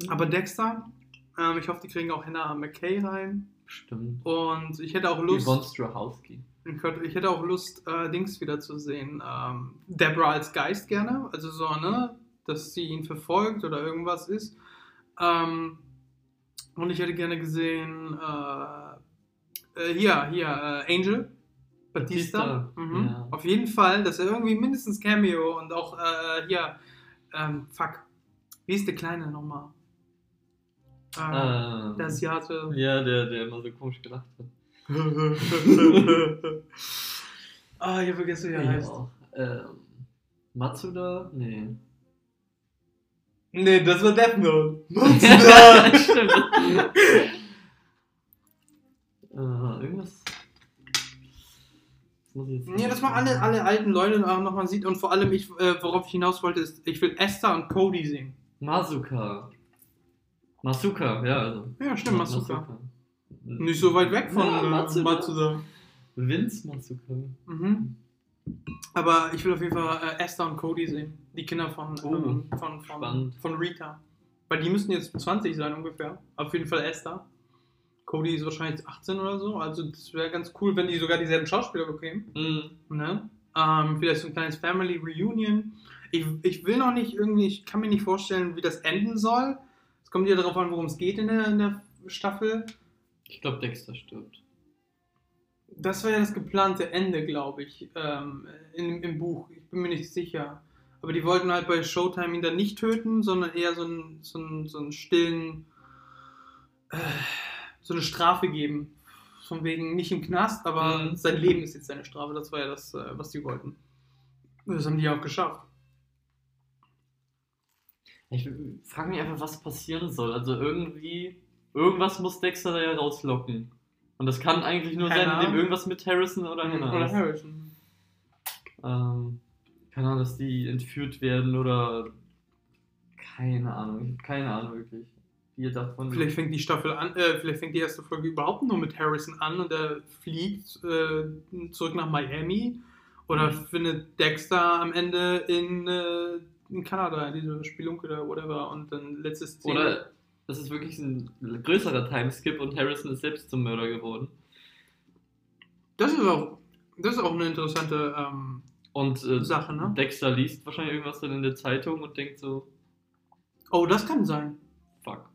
Aber Dexter, ähm, ich hoffe, die kriegen auch Hannah McKay rein. bestimmt. Und ich hätte auch Lust, Yvonne Strahovski. Ich hätte, auch Lust, äh, Dings wiederzusehen. Ähm, Deborah als Geist gerne. Also so, ne? Dass sie ihn verfolgt oder irgendwas ist. Ähm, und ich hätte gerne gesehen, äh, äh, hier, hier, äh, Angel. Batista. Batista, Mhm. ja. Auf jeden Fall, dass er irgendwie mindestens Cameo und auch äh, hier, ähm, fuck. Wie ist der Kleine nochmal? Äh, Ähm, der Asiate. ja, der, der immer so komisch gelacht hat. ah, ich hab vergessen, wie er heißt. Ähm, Matsuda? Nee. Nee, das war Death Note. Stimmt. äh, irgendwas. Das Nee, dass man alle, alle alten Leute nochmal sieht und vor allem, ich, äh, worauf ich hinaus wollte, ist, ich will Esther und Cody sehen. Masuka. Masuka, ja, also. Ja, stimmt, Ma- Masuka. Nicht so weit weg von Ja, äh, Matsuda. Matsuda. Vince Masuka. Mhm. Aber ich will auf jeden Fall äh, Esther und Cody sehen. Die Kinder von, Oh, ähm, von, von, von Rita. Weil die müssten jetzt 20 sein ungefähr. Auf jeden Fall Esther. Cody ist wahrscheinlich 18 oder so. Also das wäre ganz cool, wenn die sogar dieselben Schauspieler bekämen. Mhm. Ne? Ähm, vielleicht so ein kleines Family Reunion. Ich, ich will noch nicht irgendwie, ich kann mir nicht vorstellen, wie das enden soll. Es kommt ja darauf an, worum es geht in der, in der Staffel. Ich glaube, Dexter stirbt. Das war ja das geplante Ende, glaube ich, ähm, in, im Buch. Ich bin mir nicht sicher. Aber die wollten halt bei Showtime ihn dann nicht töten, sondern eher so einen, so einen, so einen stillen, äh, so eine Strafe geben. Von wegen nicht im Knast, aber Mhm. sein Leben ist jetzt seine Strafe. Das war ja das, äh, was die wollten. Und Das haben die ja auch geschafft. Ich frage mich einfach, was passieren soll. Also irgendwie, irgendwas muss Dexter da ja rauslocken. Und das kann eigentlich nur sein, Hannah. indem irgendwas mit Harrison oder Hannah Oder ist. Harrison. Ähm, keine Ahnung, dass die entführt werden oder keine Ahnung. Ich habe keine Ahnung wirklich. Wie davon. Vielleicht fängt die Staffel an, äh, vielleicht fängt die erste Folge überhaupt nur mit Harrison an und er fliegt äh, zurück nach Miami. Oder Mhm. findet Dexter am Ende in, äh, in Kanada, diese Spielunke oder whatever. Und dann letzte Szene. Oder das ist wirklich ein größerer Timeskip und Harrison ist selbst zum Mörder geworden. Das ist auch, das ist auch eine interessante ähm, Und äh, Sache, ne? Dexter liest wahrscheinlich irgendwas dann in der Zeitung und denkt so, Oh, das kann sein. fuck.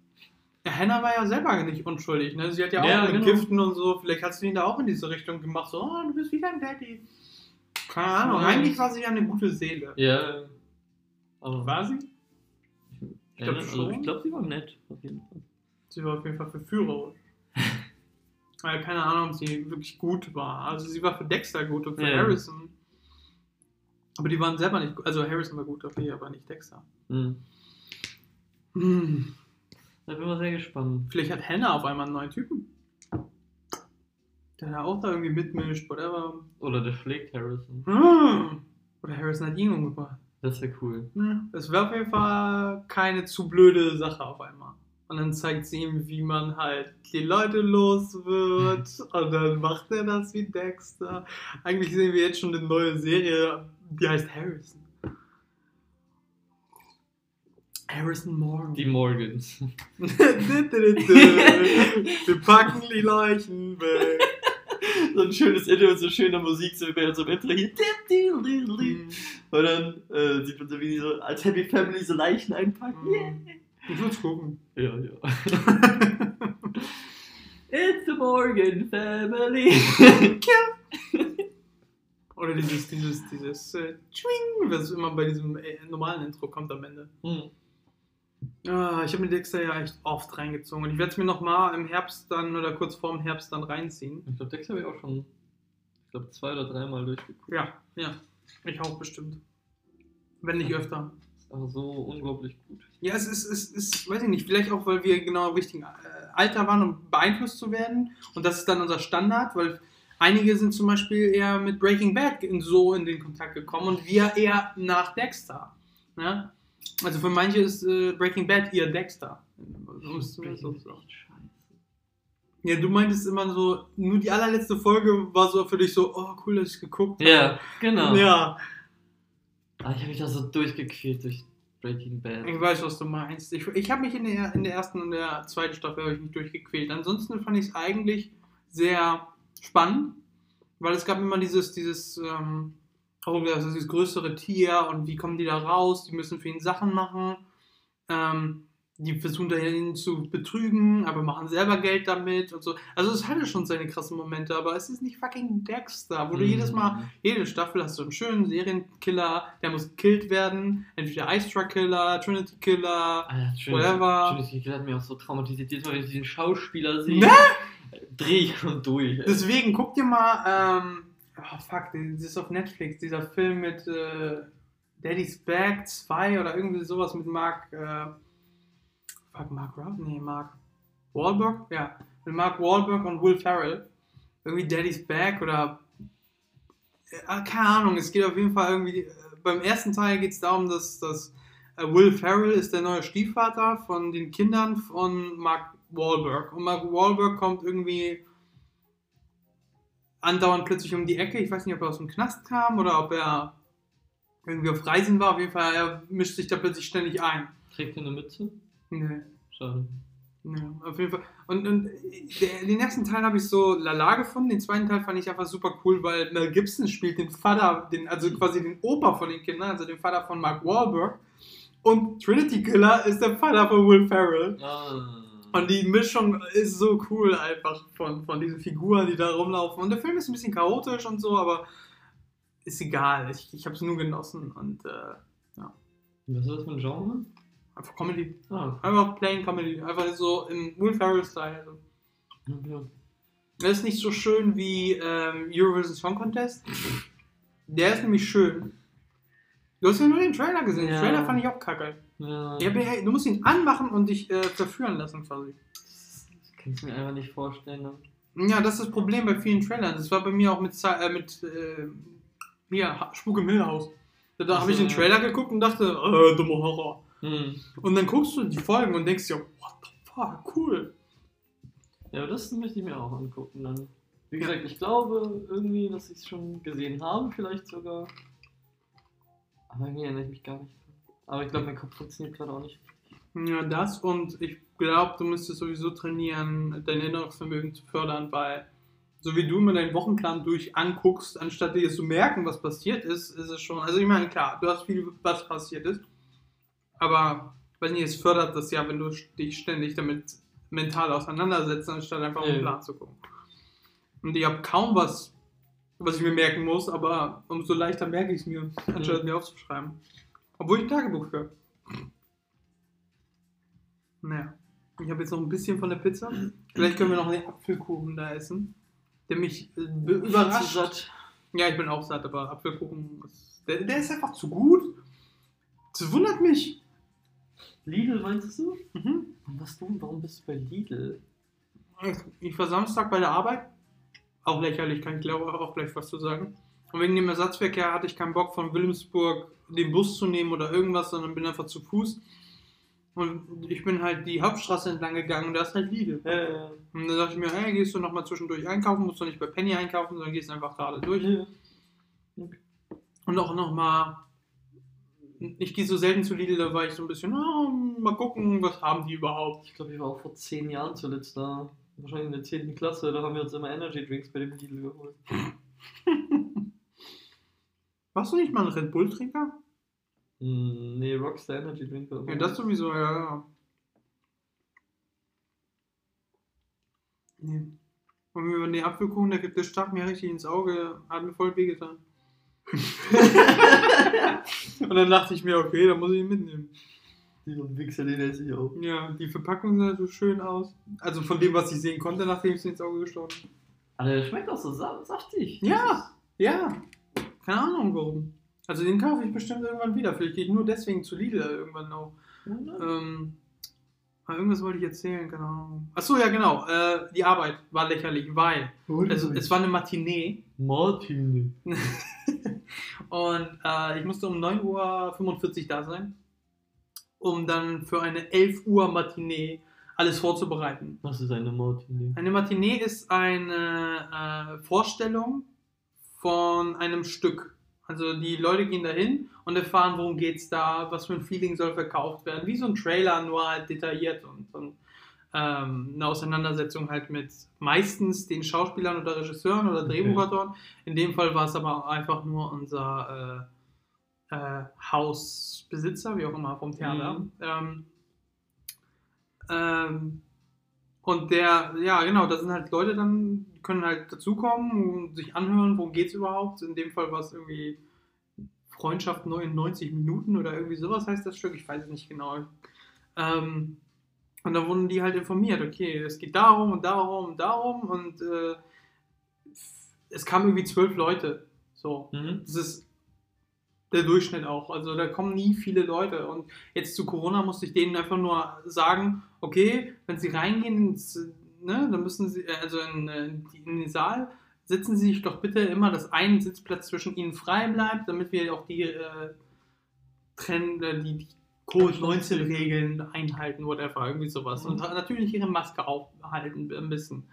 Ja, Hannah war ja selber nicht unschuldig, ne? Sie hat ja auch Ja, mit genau. Giften und so, vielleicht hat sie ihn da auch in diese Richtung gemacht, so, oh, du bist wieder ein Daddy. Keine Ahnung, eigentlich war sie ja eine gute Seele. Ja. Aber War sie? Ich glaub glaube, schon. ich glaub, sie war nett, auf jeden Fall. Sie war auf jeden Fall verführerisch. Weil keine Ahnung, ob sie wirklich gut war. Also sie war für Dexter gut und für Ja. Harrison. Aber die waren selber nicht gut. Also Harrison war gut, okay, aber nicht Dexter. Hm. Hm. Da bin ich mal sehr gespannt. Vielleicht hat Hannah auf einmal einen neuen Typen. Der da auch da irgendwie mitmischt, whatever. Oder der schlägt Harrison. Hm. Oder Harrison hat ihn umgebracht. Das wäre cool. Ja, Es wäre auf jeden Fall keine zu blöde Sache auf einmal. Und dann zeigt sie ihm, wie man halt die Leute los wird. Und dann macht er das wie Dexter. Eigentlich sehen wir jetzt schon eine neue Serie, die heißt Harrison. Harrison Morgan. Die Morgans. wir packen die Leichen weg. So ein schönes Intro mit so schöner Musik, so wie bei unserem Intro hier. Mhm. Und dann äh, sieht man so, wie die so als Happy Family so Leichen einpacken. Yeah. Ich würde gucken. Ja, ja. It's the Morgan Family. Oder dieses, dieses, dieses äh, Chwing, was immer bei diesem äh, normalen Intro kommt am Ende. hm. Ah, ich habe mir Dexter ja echt oft reingezogen. Und ich werde es mir nochmal im Herbst dann oder kurz vorm Herbst dann reinziehen. Ich glaube, Dexter habe ich auch schon, ich glaube, zwei oder dreimal durchgeguckt. Ja, ja. Ich auch bestimmt. Wenn nicht öfter. Ist aber so unglaublich gut. Ja, es ist, es ist, weiß ich nicht, vielleicht auch, weil wir genau im richtigen äh, Alter waren, um beeinflusst zu werden. Und das ist dann unser Standard, weil einige sind zum Beispiel eher mit Breaking Bad in, so in den Kontakt gekommen und wir eher nach Dexter. Ne? Also für manche ist äh, Breaking Bad ihr Dexter. Zumindest so. Scheiße. Ja, du meintest immer so, nur die allerletzte Folge war so für dich so, oh cool, dass ich geguckt habe. Ja, genau. Ja, Ah, ich habe mich da so durchgequält durch Breaking Bad. ich weiß, was du meinst. Ich, ich habe mich in der, in der ersten und der zweiten Staffel ich mich durchgequält. Ansonsten fand ich es eigentlich sehr spannend, weil es gab immer dieses, dieses, ähm, oh, das ist dieses größere Tier und wie kommen die da raus? Die müssen für ihn Sachen machen. Ähm, die versuchen dahin zu betrügen, aber machen selber Geld damit und so. Also es hatte schon seine krassen Momente, aber es ist nicht fucking Dexter, wo du Mhm. jedes Mal, jede Staffel hast du einen schönen Serienkiller, der muss gekillt werden. Entweder Ice Truck Killer, Trinity Killer. Alter, Trinity, Whatever. Trinity Kill hat mich auch so traumatisiert. Jedes Mal, wenn ich diesen Schauspieler sehe, Ne? drehe ich schon durch. ey. Deswegen guck dir mal, ähm, oh fuck, das ist auf Netflix, dieser Film mit äh, Daddy's Back 2 oder irgendwie sowas mit Mark, äh, fuck, Mark Rob? Nee, Mark Wahlberg? Ja, mit Mark Wahlberg und Will Ferrell. Irgendwie Daddy's Back oder, äh, keine Ahnung, es geht auf jeden Fall irgendwie, äh, beim ersten Teil geht es darum, dass, dass äh, Will Ferrell ist der neue Stiefvater von den Kindern von Mark Wahlberg. Und Mark Wahlberg kommt irgendwie andauernd plötzlich um die Ecke. Ich weiß nicht, ob er aus dem Knast kam oder ob er irgendwie auf Reisen war. Auf jeden Fall, er mischt sich da plötzlich ständig ein. Trägt er eine Mütze? Nee. Schade. Ja, auf jeden Fall. Und, und der, den ersten Teil habe ich so lala gefunden. Den zweiten Teil fand ich einfach super cool, weil Mel Gibson spielt den Vater, den, also quasi den Opa von den Kindern, also den Vater von Mark Wahlberg. Und Trinity Killer ist der Vater von Will Ferrell. Ah. Und die Mischung ist so cool einfach von, von diesen Figuren, die da rumlaufen. Und der Film ist ein bisschen chaotisch und so, aber ist egal. Ich, ich habe es nur genossen und äh, Was ist das für ein Genre? einfach Comedy. Ah, Einfach plain Comedy. Einfach so im Will Ferrell-Style. ja. Das ist nicht so schön wie ähm, Eurovision Song Contest. Der ist nämlich schön. Du hast ja nur den Trailer gesehen. Den Ja. Trailer fand ich auch kacke. ja. Ja, aber hey, du musst ihn anmachen und dich äh, verführen lassen quasi. Das kannst du mir einfach nicht vorstellen. Ne? Ja, das ist das Problem bei vielen Trailern. Das war bei mir auch mit, äh, mit äh, Ha- Spuk im Hillhaus. Da, da habe ich den ja. Trailer geguckt und dachte, äh, dummer Horror. Hm. Und dann guckst du die Folgen und denkst dir, what the Boah, cool. Ja, aber das möchte ich mir auch angucken dann. Wie Ja. gesagt, ich glaube irgendwie, dass ich es schon gesehen habe, vielleicht sogar. Aber irgendwie erinnere ich mich gar nicht. Aber ich glaube, mein Kopf funktioniert gerade auch nicht. Ja, das und ich glaube, du müsstest sowieso trainieren, dein Erinnerungsvermögen zu fördern, weil so wie du mir deinen Wochenplan durch anguckst, anstatt dir zu merken, was passiert ist, ist es schon. Also ich meine, klar, du hast viel, was passiert ist, aber weiß nicht, es fördert das ja, wenn du dich ständig damit mental auseinandersetzt, anstatt einfach auf den. Plan zu gucken. Und ich habe kaum was, was ich mir merken muss, aber umso leichter merke ich es mir, anstatt Ja. mir aufzuschreiben. Obwohl ich ein Tagebuch führe. Naja, ich habe jetzt noch ein bisschen von der Pizza. Vielleicht können wir noch den Apfelkuchen da essen, der mich äh, be- überrascht. Satt. Ja, ich bin auch satt, aber Apfelkuchen, ist, der, der ist einfach zu gut. Das wundert mich. Lidl meinst du? Mhm. Was du? Warum bist du bei Lidl? Ich war Samstag bei der Arbeit. Auch lächerlich, kann ich glaube auch gleich was zu sagen. Und wegen dem Ersatzverkehr hatte ich keinen Bock von Wilhelmsburg den Bus zu nehmen oder irgendwas, sondern bin einfach zu Fuß. Und ich bin halt die Hauptstraße entlang gegangen und da ist halt Lidl. Äh, Und dann dachte ich mir, hey, gehst du nochmal zwischendurch einkaufen, musst du nicht bei Penny einkaufen, sondern gehst einfach gerade durch. ja. Und auch nochmal, ich gehe so selten zu Lidl, da war ich so ein bisschen, ah, mal gucken, was haben die überhaupt. Ich glaube, ich war auch vor zehn Jahren zuletzt da. Wahrscheinlich in der 10. Klasse, da haben wir uns immer Energy Drinks bei dem Lidl geholt. Warst du nicht mal ein Red Bull-Trinker? Hm, nee, Rockstar Energy Drink. war Ja, das sowieso, ja, ja. Nee. Und mir den Apfelkuchen, der, der stach mir richtig ins Auge, hat mir voll wehgetan. Und dann dachte ich mir, okay, dann muss ich ihn mitnehmen. Dieser Wichser, den esse ich auch. Ja, die Verpackung sah so schön aus. Also von dem, was ich sehen konnte, nachdem ich sie ins Auge gestochen habe. Aber der schmeckt auch so sa saftig. Ja, ja. Keine Ahnung warum. Also den kaufe ich bestimmt irgendwann wieder. Vielleicht gehe ich nur deswegen zu Lidl irgendwann noch. Ja, ne? Ähm, aber irgendwas wollte ich erzählen, keine Ahnung. Achso, ja genau. Äh, die Arbeit war lächerlich, weil also, es war eine Matinee Martin. und äh, ich musste um 9.45 Uhr da sein, um dann für eine 11 Uhr Matinee alles vorzubereiten. Was ist eine Martin? Eine Matinee ist eine äh, Vorstellung von einem Stück. Also die Leute gehen dahin und erfahren, worum geht's da, was für ein Feeling soll verkauft werden. Wie so ein Trailer, nur halt detailliert und, und ähm, eine Auseinandersetzung halt mit meistens den Schauspielern oder Regisseuren oder Okay. Drehbuchautoren. In dem Fall war es aber einfach nur unser äh, äh, Hausbesitzer, wie auch immer, vom Theater. Mhm. Ähm, ähm, und der, ja genau, da sind halt Leute dann, die können halt dazukommen und sich anhören, worum geht's überhaupt. In dem Fall war es irgendwie Freundschaft 99 Minuten oder irgendwie sowas heißt das Stück, ich weiß es nicht genau. Ähm, und dann wurden die halt informiert, okay, es geht darum und darum und darum und äh, es kamen irgendwie zwölf Leute. So, Mhm. das ist der Durchschnitt auch. Also da kommen nie viele Leute. Und jetzt zu Corona musste ich denen einfach nur sagen, okay, wenn sie reingehen, ins, ne, dann müssen sie, äh, also in, äh, in den Saal, sitzen sie sich doch bitte immer, dass ein Sitzplatz zwischen ihnen frei bleibt, damit wir auch die äh, Trend, äh, die, die Covid-19-Regeln einhalten, whatever, irgendwie sowas. Und natürlich ihre Maske aufhalten ein bisschen.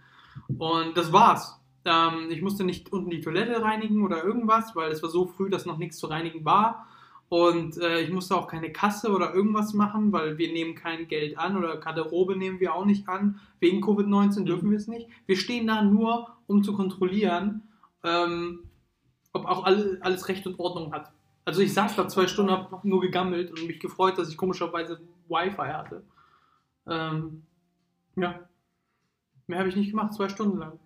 Und das war's. Ähm, ich musste nicht unten die Toilette reinigen oder irgendwas, weil es war so früh, dass noch nichts zu reinigen war. Und äh, ich musste auch keine Kasse oder irgendwas machen, weil wir nehmen kein Geld an oder Garderobe nehmen wir auch nicht an. Wegen Covid-19 dürfen wir es nicht. Wir stehen da nur, um zu kontrollieren, ähm, ob auch alle, alles Recht und Ordnung hat. Also ich saß da zwei Stunden, habe nur gegammelt und mich gefreut, dass ich komischerweise Wi-Fi hatte. Ähm, ja. Mehr habe ich nicht gemacht, zwei Stunden lang.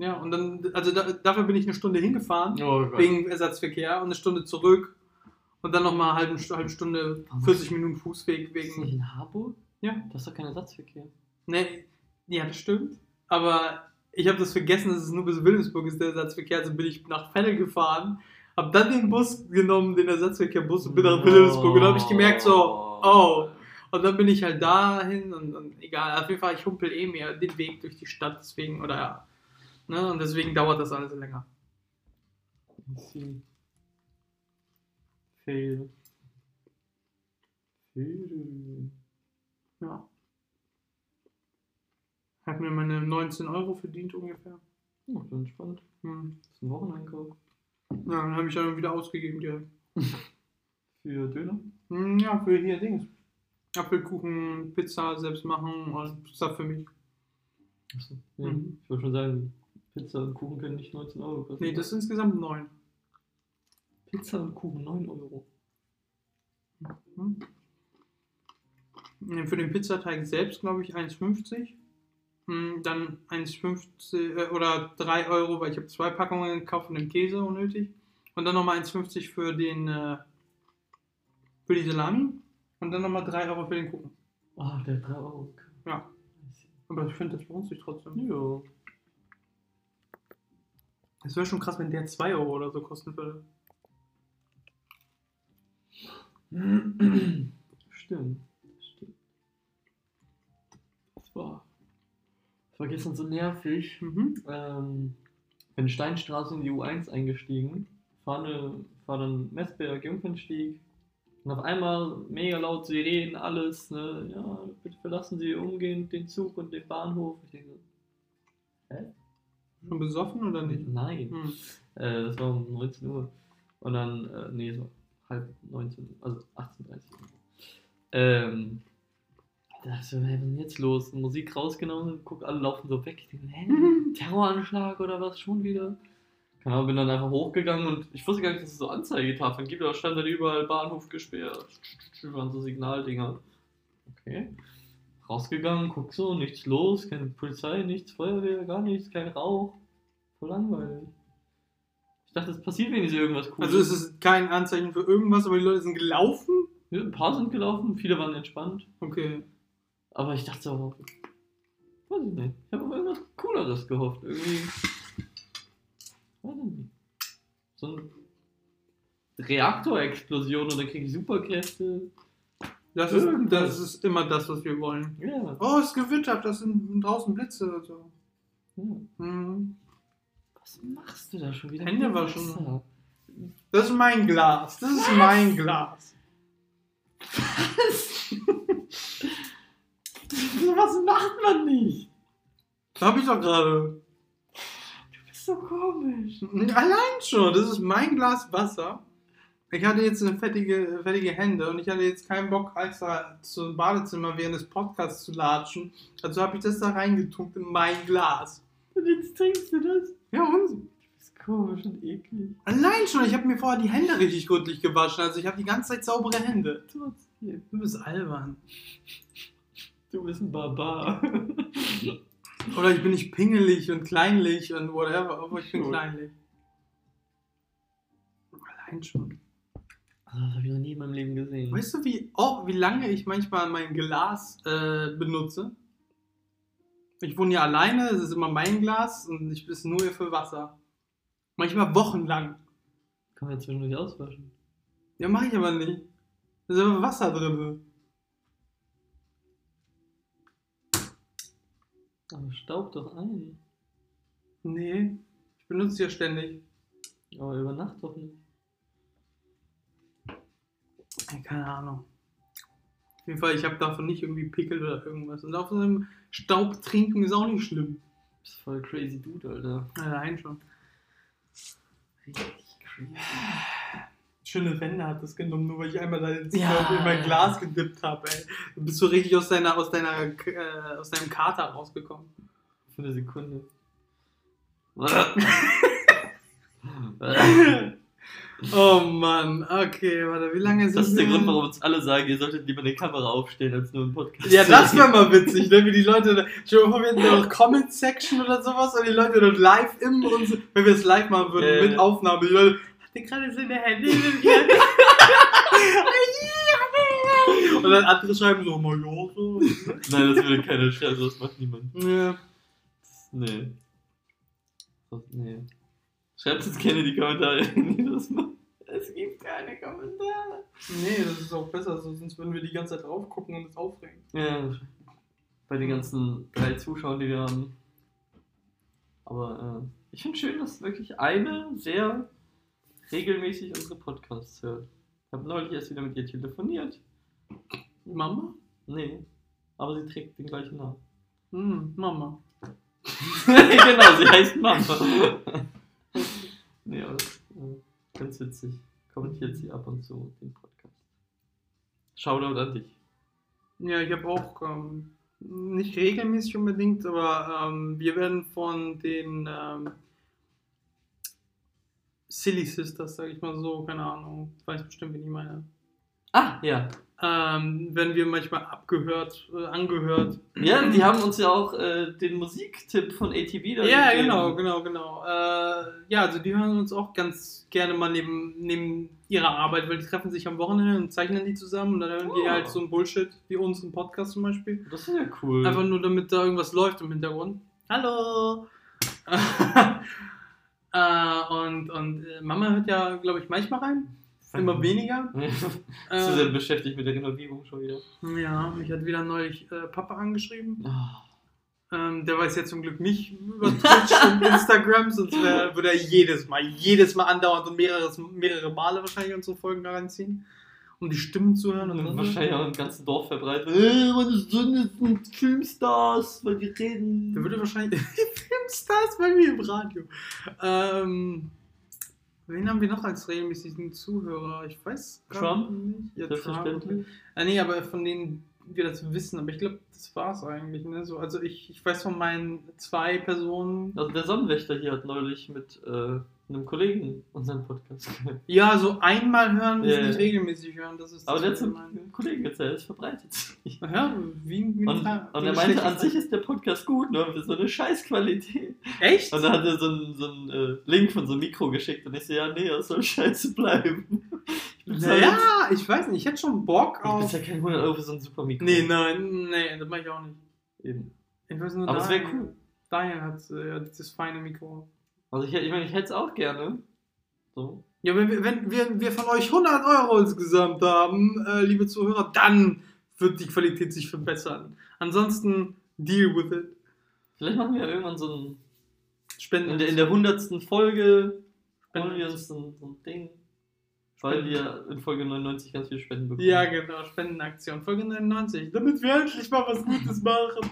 Ja, und dann, also da, dafür bin ich eine Stunde hingefahren, Oh wegen Ersatzverkehr, und eine Stunde zurück. Und dann nochmal eine halbe, halbe Stunde, 40 Minuten Fußweg Ist das nicht wegen. in Harburg? Ja. Das ist doch kein Ersatzverkehr. Ne, ja, das stimmt. Aber ich habe das vergessen, dass es nur bis Wilhelmsburg ist, der Ersatzverkehr. Also bin ich nach Fennel gefahren, habe dann den Bus genommen, den Ersatzverkehrbus, und bin nach Wilhelmsburg. Und habe ich gemerkt, so, oh. Und dann bin ich halt dahin und, und egal, auf jeden Fall, ich humpel eh mehr den Weg durch die Stadt, deswegen, oder ja. Ne, und deswegen dauert das alles länger. Fail. Fail. Ja. habe mir meine 19 Euro verdient ungefähr. Oh, dann entspannt. Hm. Das ist ein Wocheneinkauf. Ja, dann habe ich dann wieder ausgegeben direkt. Für Döner? Hm, Ja, für hier Dings. Apfelkuchen, Pizza selbst machen und Stuff für mich. Achso. Ja. Mhm. Ich wollte schon sagen, Pizza und Kuchen können nicht 19 Euro kosten. Nee, das ist insgesamt 9. Pizza und Kuchen 9 Euro. Hm. Ja, Für den Pizzateig selbst glaube ich 1,50. Hm, Dann 1,50 äh, oder 3 Euro, weil ich habe zwei Packungen gekauft von dem Käse unnötig. Und dann nochmal 1,50 für den äh, für die Salami. Und dann nochmal 3 Euro für den Kuchen. Ah, der 3 Euro. Ja. Aber ich finde, das lohnt sich trotzdem. Ja. Es wäre schon krass, wenn der 2 Euro oder so kosten würde. Stimmt. Stimmt. Das war, das war gestern so nervig. Mhm. Ähm, bin Steinstraße in die U1 eingestiegen, fahre, fahre dann Messberg, Jungfernstieg. Und auf einmal mega laut Sirenen, alles, ne? Ja, bitte verlassen Sie umgehend den Zug und den Bahnhof. Ich denke, hä? Schon besoffen oder nicht? Nein. Hm. Äh, das war um 19 Uhr. Und dann, äh, nee, so halb 19, also 18.30 Uhr. Ähm, da dachte ich so, hey, was ist denn jetzt los? Musik rausgenommen, guck, alle laufen so weg. Ich denke, hä, Terroranschlag oder was, schon wieder? Keine Ahnung, bin dann einfach hochgegangen und ich wusste gar nicht, dass es so Anzeigetafeln gibt, aber stand dann überall Bahnhof gesperrt. Waren so Signaldinger. Okay. Rausgegangen, guck so, nichts los, keine Polizei, nichts, Feuerwehr, gar nichts, kein Rauch. Voll langweilig. Ich dachte, es passiert wenigstens irgendwas Cooles. Also es ist kein Anzeichen für irgendwas, aber die Leute sind gelaufen? Ja, ein paar sind gelaufen, viele waren entspannt. Okay. Aber ich dachte so, weiß ich nicht. Ich habe auf irgendwas Cooleres gehofft. Irgendwie. Weiß ich nicht. So eine Reaktorexplosion und dann kriege ich Superkräfte. Das ist, das ist immer das, was wir wollen. Ja. Oh, es gewittert, das sind draußen Blitze und so. ja. Mhm. Was machst du da schon wieder? Hände waschen. Wasser? Das ist mein Glas. Das ist mein Glas. Was macht man nicht? Hab ich doch gerade. Du bist so komisch. Allein schon. Das ist mein Glas Wasser. Ich hatte jetzt eine fettige, fettige Hände und ich hatte jetzt keinen Bock, extra zum Badezimmer während des Podcasts zu latschen. Also habe ich das da reingetunkt in mein Glas. Und jetzt trinkst du das? Ja, und? Du bist komisch und eklig. Allein schon. Ich habe mir vorher die Hände richtig gründlich gewaschen. Also ich habe die ganze Zeit saubere Hände. Trotzdem. Du bist albern. Du bist ein Barbar. Oder ich bin nicht pingelig und kleinlich und whatever, aber ich bin kleinlich. Allein schon. Also, das habe ich noch nie in meinem Leben gesehen. Weißt du, wie, oh, wie lange ich manchmal mein Glas äh, benutze? Ich wohne ja alleine, es ist immer mein Glas und ich bin nur hier für Wasser. Manchmal wochenlang. Kann man ja zwischendurch auswaschen. Ja, mache ich aber nicht. Da ist aber Wasser drin. Aber staub doch ein. Nee, ich benutze es ja ständig. Aber über Nacht doch nicht. Keine Ahnung. Auf jeden Fall, ich habe davon nicht irgendwie Pickel oder irgendwas. Und auf so einem Staub trinken ist auch nicht schlimm. Du bist voll crazy Dude, Alter. Allein schon. Richtig crazy. Schöne Wände hat das genommen, nur weil ich einmal jetzt Ja. in mein Glas gedippt habe, ey. Du bist so richtig aus deiner, aus deiner, äh, aus deinem Kater rausgekommen. Für eine Sekunde. Oh Mann, okay, warte, wie lange sind Das ist der Grund, warum uns alle sagen, ihr solltet lieber eine Kamera aufstellen, als nur einen Podcast. Ja, das wäre mal witzig, ne? Wie die Leute, dir mal vor, wir hätten noch Comment-Section oder sowas und die Leute dann live im uns, wenn wir es live machen würden, Ja, mit. Aufnahme, die Leute, hat der gerade seine Hände Und dann andere schreiben so, mal ja, so. Nein, das würde keiner schreiben, das macht niemand. Ja. Das, nee. Das, nee. Schreibt jetzt gerne in die Kommentare, wenn ihr das macht. Es gibt keine Kommentare. Nee, das ist auch besser, so, sonst würden wir die ganze Zeit drauf gucken und es aufregen. Ja, bei den ganzen drei Zuschauern, die wir haben. Aber äh, ich finde schön, dass wirklich eine sehr regelmäßig unsere Podcasts hört. Ich habe neulich erst wieder mit ihr telefoniert. Mama? Nee, aber sie trägt den gleichen Namen. Hm, Mama. genau, sie heißt Mama. nee, aber äh, ganz witzig. Kommentiert sie ab und zu den Podcast. Shoutout an dich. Ja, ich habe auch ähm, nicht regelmäßig unbedingt, aber ähm, wir werden von den ähm, Silly Sisters, sag ich mal so, keine Ahnung, weiß bestimmt, wen ich meine. Ah, ja. Ähm, werden wir manchmal abgehört, äh, angehört. Ja, die haben uns ja auch äh, den Musiktipp von ATV da Ja, gegeben. genau, genau, genau. Äh, ja, also die hören uns auch ganz gerne mal neben, neben ihrer Arbeit, weil die treffen sich am Wochenende und zeichnen die zusammen und dann hören die Oh. halt so ein Bullshit wie unseren Podcast zum Beispiel. Das ist ja cool. Einfach nur, damit da irgendwas läuft im Hintergrund. Hallo! äh, und und äh, Mama hört ja, glaube ich, manchmal rein. Immer weniger. Zu sehr Äh, beschäftigt mit der Renovierung schon wieder. ja, mich hat wieder neulich äh, Papa angeschrieben. Ah. Ähm, der weiß ja zum Glück nicht über Twitch und Instagram, sonst wär, würde er jedes Mal, jedes Mal andauernd und mehrere, mehrere Male wahrscheinlich unsere Folgen da reinziehen, um die Stimmen zu hören. Und Und wahrscheinlich auch im ganzen Dorf verbreitet. Äh, meine Söhne sind Filmstars, weil die reden. Der würde wahrscheinlich Filmstars bei mir im Radio. Ähm, wen haben wir noch als regelmäßigen Zuhörer? Ich weiß gar Trump? nicht. Ja, Trump. Selbstverständlich. Ah, nee, aber von denen wir das wissen, aber ich glaube, das war's eigentlich. Ne? So, also ich, ich weiß von meinen zwei Personen. Also der Sonnenwächter hier hat neulich mit äh, einem Kollegen unseren Podcast gehört. Ja, so einmal hören, Ja, yeah. nicht ja. regelmäßig hören. Das ist Aber das, der hat einem Kollegen erzählt, es verbreitet sich. Ja, wie, wie Und, und er meinte, an sich ist der Podcast gut, nur für so eine Scheißqualität. Echt? Und dann hat er so einen, so einen äh, Link von so einem Mikro geschickt und ich so, ja, nee, das soll scheiße bleiben. Naja, ich weiß nicht, ich hätte schon Bock jetzt- ich auf. bezahle keine 100 Euro für so ein super Mikro. Nee, nein, nee, das mache ich auch nicht. Eben. Ich weiß nur, Aber es wäre cool. Daniel hat äh, ja, dieses feine Mikro. Also ich, ich meine, ich hätte es auch gerne. So. Ja, wenn, wir- wenn wir, wir von euch 100 Euro insgesamt haben, äh, liebe Zuhörer, dann wird die Qualität sich verbessern. Ansonsten, deal with it. Vielleicht machen wir ja irgendwann so ein. Spenden. In der, in der 100. Folge Spenden. wir uns so ein, so ein Ding. Weil wir in Folge 99 ganz viel Spenden bekommen. Ja, genau, Spendenaktion. Folge 99. Damit wir endlich mal was Gutes machen.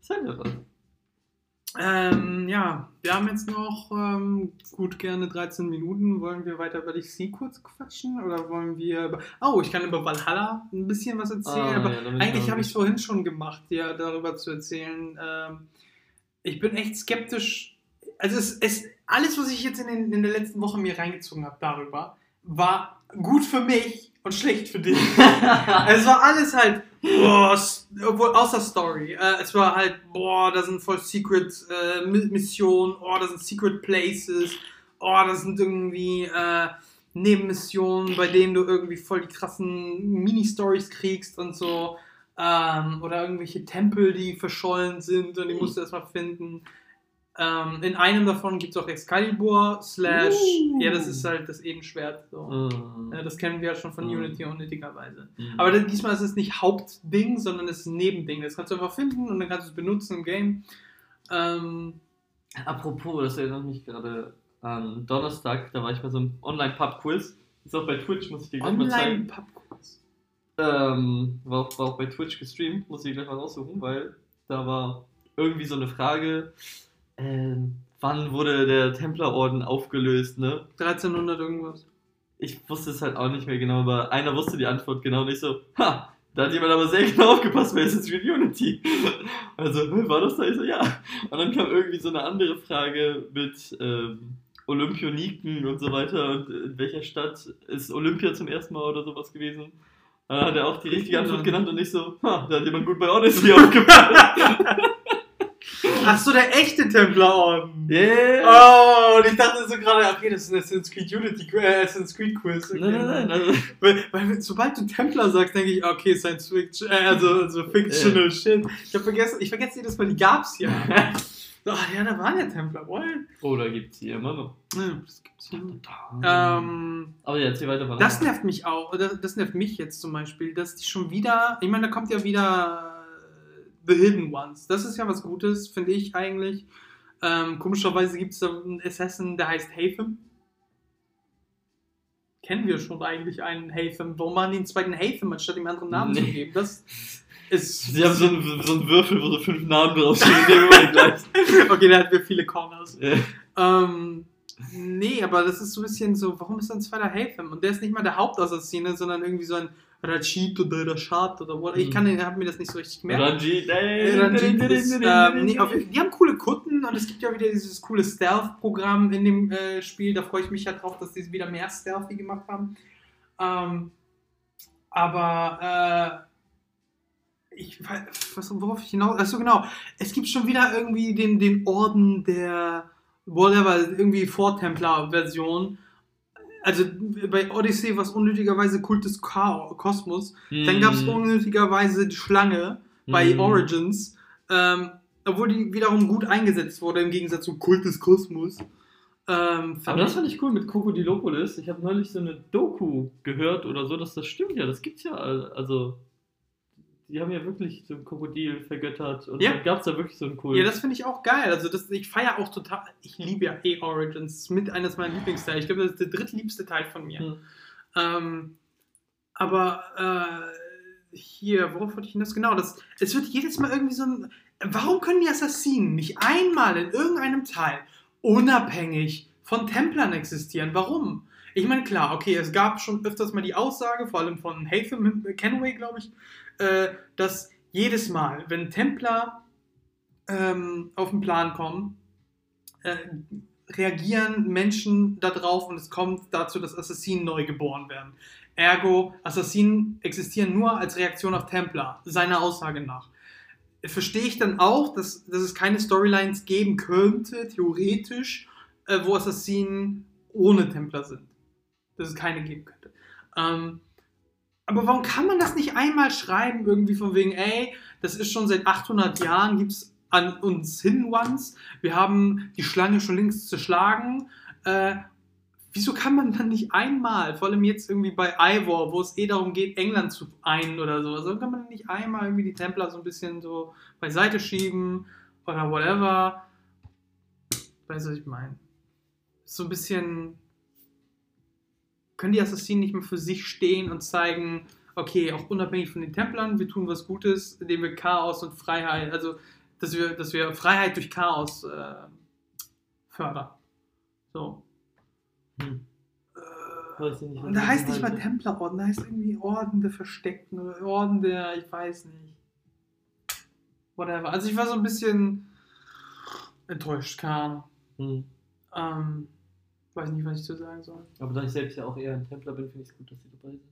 Sag ja was. Ähm, ja, wir haben jetzt noch ähm, gut gerne 13 Minuten. Wollen wir weiter über DC kurz quatschen? Oder wollen wir. Über oh, ich kann über Valhalla ein bisschen was erzählen. Ah, aber ja, eigentlich habe ich es vorhin schon gemacht, ja, darüber zu erzählen. Ähm, ich bin echt skeptisch. Also, es, es, alles, was ich jetzt in, den, in der letzten Woche mir reingezogen habe darüber, war gut für mich und schlecht für dich. es war alles halt, boah, obwohl, außer Story. Äh, es war halt, boah, da sind voll Secret äh, Mi- Missionen, oh, da sind Secret Places, oh, da sind irgendwie äh, Nebenmissionen, bei denen du irgendwie voll die krassen Mini-Stories kriegst und so. Ähm, oder irgendwelche Tempel, die verschollen sind und die musst du erstmal finden. Ähm, in einem davon gibt es auch Excalibur, slash, Uh. ja, das ist halt das Edenschwert. So. Mm. Ja, das kennen wir ja schon von Mhm. Unity unnötigerweise. Mm. Aber dann, diesmal ist es nicht Hauptding, sondern es ist ein Nebending. Das kannst du einfach finden und dann kannst du es benutzen im Game. Ähm, Apropos, das erinnert mich gerade an Donnerstag, da war ich bei so einem Online-Pub-Quiz. Ist auch bei Twitch, muss ich dir gleich mal zeigen. Online-Pubquiz. Ähm, war, auch, war auch bei Twitch gestreamt, muss ich gleich mal raussuchen, weil da war irgendwie so eine Frage, ähm, wann wurde der Templerorden aufgelöst, ne? 1300 irgendwas. Ich wusste es halt auch nicht mehr genau, aber einer wusste die Antwort genau nicht so, ha, da hat jemand aber sehr genau aufgepasst bei Assassin's Creed Unity. Also, "Hä, war das da? Ich so, ja. Und dann kam irgendwie so eine andere Frage mit ähm, Olympioniken und so weiter und in welcher Stadt ist Olympia zum ersten Mal oder sowas gewesen. Da hat er auch die richtige Antwort genannt und ich so, ha, da hat jemand gut bei Odyssey aufgepasst. Ach so, der echte Templerorden. Yeah! Oh, und ich dachte so gerade, okay, das ist ein Assassin's Creed Unity, äh, Assassin's Creed Quiz. Okay. Nein, nein, nein. Also, Weil, weil sobald du Templer sagst, denke ich, okay, Science Fiction, äh, also, also Fictional Shit. Ich habe vergessen, ich vergesse jedes Mal, die gab's ja. Ach ja, da waren ja Templer, wohl. oh, da gibt es hier immer noch. Ja, das gibt's ja. Ähm, Aber ja, erzähl weiter. Das nervt mich auch, das, das nervt mich jetzt zum Beispiel, dass die schon wieder, ich meine, da kommt ja wieder The Hidden Ones. Das ist ja was Gutes, finde ich eigentlich. Ähm, komischerweise gibt es da einen Assassin, der heißt Hatham. Kennen wir schon eigentlich einen Hatham? Warum machen die einen zweiten Hatham, anstatt ihm einen anderen Namen zu Nee. geben? Das, es, Sie haben so einen, so einen Würfel, wo so fünf Namen draufstehen, okay, da hatten wir viele Corners. Ja. Ähm, nee, aber das ist so ein bisschen so, warum ist dann zweiter Haytham? Und der ist nicht mal der Hauptassassine, sondern irgendwie so ein Rachid oder Rashad oder what. Ich kann den, hab mir das nicht so richtig gemerkt. Ranjit, Äh, Ranjit ist, ähm, nee, auf, die haben coole Kutten und es gibt ja wieder dieses coole Stealth-Programm in dem äh, Spiel. Da freue ich mich ja drauf, dass die wieder mehr Stealthy gemacht haben. Ähm, aber äh, ich weiß, worauf ich hinaus. Achso, genau. Es gibt schon wieder irgendwie den, den Orden der whatever, irgendwie Vortemplar-Version. Also bei Odyssey war es unnötigerweise Kult des Kosmos. Dann gab es Hm. unnötigerweise die Schlange bei Hm. Origins, ähm, obwohl die wiederum gut eingesetzt wurde im Gegensatz zu Kult des Kosmos. Ähm, Aber das fand ich cool mit Krokodilopolis. Ich habe neulich so eine Doku gehört oder so, dass das stimmt ja. Das gibt's ja. Also, die haben ja wirklich so ein Krokodil vergöttert. Und Ja. dann gab's da wirklich so einen coolen. ja, das finde ich auch geil. Also das, ich feiere auch total. Ich liebe ja eh Origins. Das ist mit eines meiner Lieblingsteile. Ich glaube, das ist der drittliebste Teil von mir. Hm. Ähm, aber äh, hier, worauf wollte ich denn das genau? Das, es wird jedes Mal irgendwie so ein. Warum können die Assassinen nicht einmal in irgendeinem Teil unabhängig von Templern existieren? Warum? Ich meine, klar, okay, es gab schon öfters mal die Aussage, vor allem von Hatham Kenway, glaube ich, äh, dass jedes Mal, wenn Templer ähm, auf den Plan kommen, äh, reagieren Menschen darauf und es kommt dazu, dass Assassinen neu geboren werden. Ergo, Assassinen existieren nur als Reaktion auf Templar, seiner Aussage nach. Verstehe ich dann auch, dass, dass es keine Storylines geben könnte, theoretisch, äh, wo Assassinen ohne Templar sind. Dass es keine geben könnte. Ähm, aber warum kann man das nicht einmal schreiben, irgendwie von wegen, ey, das ist schon seit 800 Jahren, gibt es an uns Hidden Ones, wir haben die Schlange schon längst zerschlagen. Äh, wieso kann man dann nicht einmal, vor allem jetzt irgendwie bei Ivor, wo es eh darum geht, England zu einen oder so, also kann man nicht einmal irgendwie die Templer so ein bisschen so beiseite schieben oder whatever. Weißt du, was ich meine? So ein bisschen. Können die Assassinen nicht mehr für sich stehen und zeigen, okay, auch unabhängig von den Templern, wir tun was Gutes, indem wir Chaos und Freiheit, also dass wir, dass wir Freiheit durch Chaos äh, fördern. So. Hm. Äh, Weiß nicht, und da heißt nicht mal. Templerorden, da heißt irgendwie Orden der Versteckten oder Orden der, ich weiß nicht. Whatever. Also ich war so ein bisschen enttäuscht, Ahnung. Hm. Ähm, weiß nicht, was ich zu sagen soll. Aber da ich selbst ja auch eher ein Templer bin, finde ich es gut, dass sie dabei sind.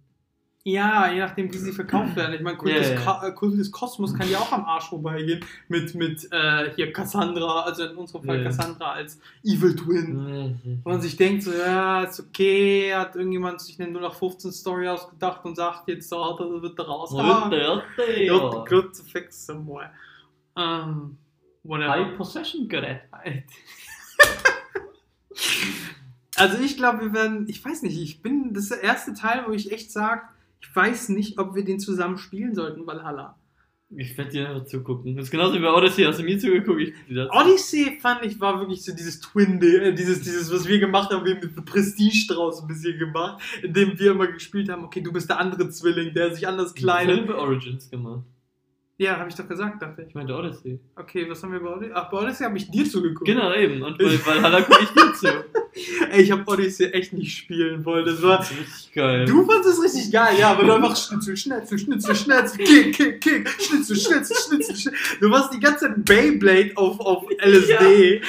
Ja, je nachdem, wie sie verkauft werden. Ich meine, Kult, ja. Ka- äh, Kult des Kosmos kann ja auch am Arsch vorbeigehen mit, mit äh, hier Cassandra, also in unserem Fall ja. Cassandra als Evil Twin. Wo man sich denkt, so, ja, ist okay, hat irgendjemand sich eine 0815 Story ausgedacht und sagt, jetzt so, das wird da raus. Ah, ja, gut zu fixen, boy. Ähm, whatever. High Possession Gerät. Also ich glaube, wir werden, ich weiß nicht, ich bin, das ist der erste Teil, wo ich echt sage, ich weiß nicht, ob wir den zusammen spielen sollten, Valhalla. Ich werde dir einfach zugucken. Das ist genauso wie bei Odyssey. Hast du mir zugeguckt? Ich. Odyssey fand ich war wirklich so dieses Twin, äh, dieses, dieses, was wir gemacht haben, wir haben mit Prestige draus ein bisschen gemacht, indem wir immer gespielt haben, okay, du bist der andere Zwilling, der sich anders kleidet. bei Origins gemacht. Ja, habe ich doch gesagt, dachte ich. Ich meinte Odyssey. Okay, was haben wir bei Odyssey? Ach, bei Odyssey habe ich dir zugeguckt. Genau, eben. Und bei Valhalla gucke ich dir zu. Ey, ich habe Odyssey echt nicht spielen wollen. Das war, Das richtig geil. Du fandest es richtig geil, ja, aber du einfach Schnitzel, Schnitzel, Schnitzel, Schnitzel, Kick, Kick, Kick, Schnitzel, Schnitzel, Schnitzel, Schnitzel. Du warst die ganze Zeit Beyblade auf, auf LSD,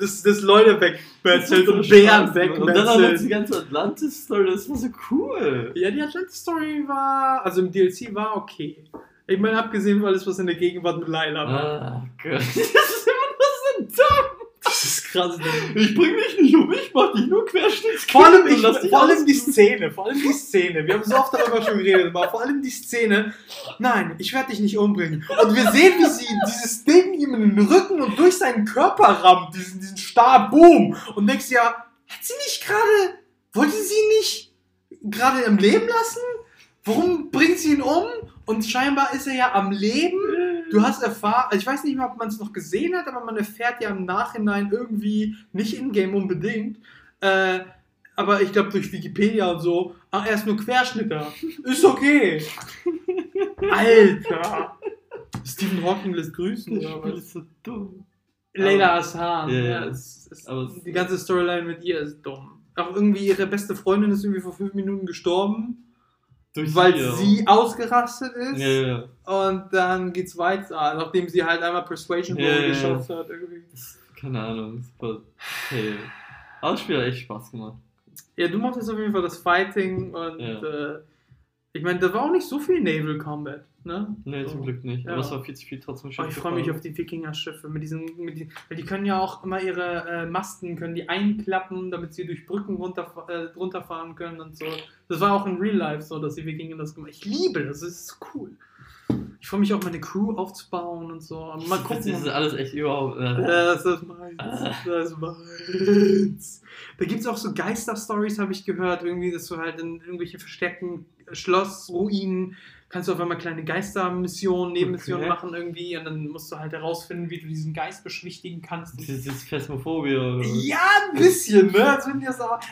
das, das Leute wegmetzelt und Bären Und dann auch noch die wegmetzelt. ganze Atlantis-Story, das war so cool. Ja, die Atlantis-Story war, also im DLC war okay. Ich meine, abgesehen von alles, was in der Gegenwart mit Laila war. Ah, Gott. Das ist immer nur so dumm. Das ist krass. Ich bring dich nicht um, ich mach dich nur querschnittskind Vor allem, ich, vor allem die. Szene, vor allem die Szene. Wir haben so oft darüber schon geredet, aber vor allem die Szene. Nein, ich werde dich nicht umbringen. Und wir sehen, wie sie dieses Ding ihm in den Rücken und durch seinen Körper rammt, diesen, diesen Stab, boom. Und denkst ja, hat sie nicht gerade, wollte sie nicht gerade im Leben lassen? Warum bringt sie ihn um? Und scheinbar ist er ja am Leben. Du hast erfahren, also ich weiß nicht mal, ob man es noch gesehen hat, aber man erfährt ja im Nachhinein irgendwie, nicht in-game unbedingt, äh, aber ich glaube durch Wikipedia und so, ach, er ist nur Querschnitter. Ist okay. Alter. Stephen Hawking lässt grüßen. Das Oder Spiel was? ist so dumm. Leila Hassan. Ja, Ja, ja. es, es, Aber die ganze Storyline mit ihr ist dumm. Auch irgendwie ihre beste Freundin ist irgendwie vor fünf Minuten gestorben, weil ja. sie ausgerastet ist. Ja. Und dann geht's weiter, nachdem sie halt einmal Persuasion Ja, Roll hat. Irgendwie. Keine Ahnung, super. Hey. Aber das Spiel hat echt Spaß gemacht. Ja, du machst jetzt auf jeden Fall das Fighting und Ja. äh, ich meine, da war auch nicht so viel Naval Combat, ne? Nee, So. zum Glück nicht. Ja. Aber es war viel zu viel trotzdem Oh, ich freue mich auf die Wikinger-Schiffe mit diesen, mit die, weil die können ja auch immer ihre äh, Masten können die einklappen, damit sie durch Brücken runter, äh, runterfahren können und so. Das war auch in Real Life so, dass die Wikinger das gemacht. Ich liebe das, das ist cool. Ich freue mich auch meine Crew aufzubauen und so. Aber Mal Das gucken. ist alles echt überhaupt. Ja, Äh, das ist meins. Ah. Das ist meins. Da gibt es auch so Geister-Stories, habe ich gehört, irgendwie, dass du halt in irgendwelche versteckten Schlossruinen kannst du auf einmal kleine Geistermissionen, Nebenmissionen Okay. machen irgendwie und dann musst du halt herausfinden, wie du diesen Geist beschwichtigen kannst. das ist jetzt Phasmophobia. Oder was? Ja, ein bisschen, ne?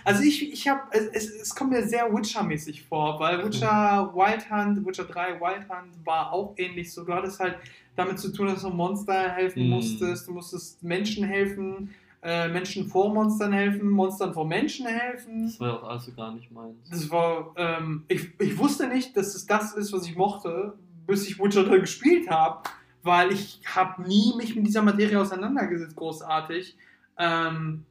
Also, ich, ich habe, es, es, kommt mir sehr Witcher-mäßig vor, weil Witcher Wild Hunt, Witcher 3 Wild Hunt war auch ähnlich so. Du hattest halt damit zu tun, dass du Monster helfen Mhm. musstest, du musstest Menschen helfen, äh, Menschen vor Monstern helfen, Monstern vor Menschen helfen. Das war auch alles so gar nicht meins. Das war, ähm, ich, ich wusste nicht, dass es das ist, was ich mochte, bis ich Witcher 3 gespielt habe, weil ich habe nie mich mit dieser Materie auseinandergesetzt, großartig. Ähm,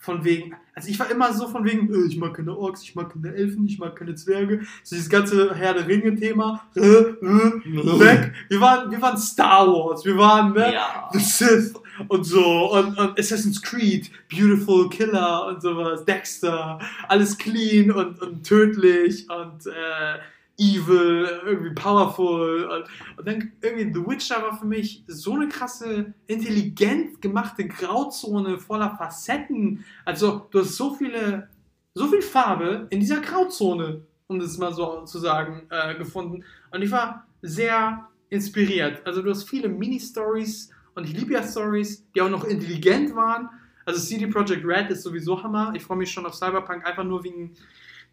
von wegen, also ich war immer so von wegen, äh, ich mag keine Orks, ich mag keine Elfen, ich mag keine Zwerge. So dieses ganze Herr der Ringe-Thema, äh, äh, weg. Wir waren, wir waren Star Wars, wir waren, ne? Ja. The Sith und so und, und Assassin's Creed, Beautiful Killer und sowas, Dexter, alles clean und, und tödlich und äh, evil, irgendwie powerful und, und dann irgendwie The Witcher war für mich so eine krasse, intelligent gemachte Grauzone voller Facetten. Also du hast so viele, so viel Farbe in dieser Grauzone, um das mal so zu sagen, äh, gefunden und ich war sehr inspiriert. Also du hast viele Mini-Stories und ich liebe ja Stories, die auch noch intelligent waren. Also CD Projekt Red ist sowieso Hammer. Ich freue mich schon auf Cyberpunk, einfach nur wegen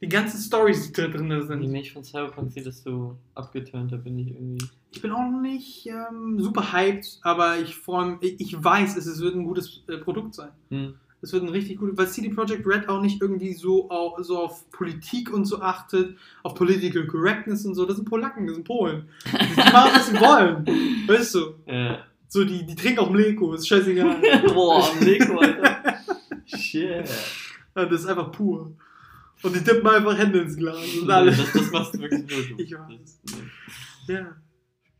den ganzen Stories, die da drin sind. mich von Cyberpunk sieht, desto abgeturnter bin ich irgendwie. Ich bin auch nicht ähm, super hyped, aber ich freue mich, ich weiß, es, wird ein gutes äh, Produkt sein. Hm. Es wird ein richtig gutes, weil CD Projekt Red auch nicht irgendwie so, au- so auf Politik und so achtet, auf Political Correctness und so. Das sind Polacken, das sind Polen. Die machen, was sie wollen. Weißt du? Äh. So, die, die trinken auch Mleko, ist scheißegal. Boah, Nico, Alter. Shit. Das ist einfach pur. Und die tippen einfach Hände ins Glas und Das, alles. das machst du wirklich nur du. Ich weiß. Ja.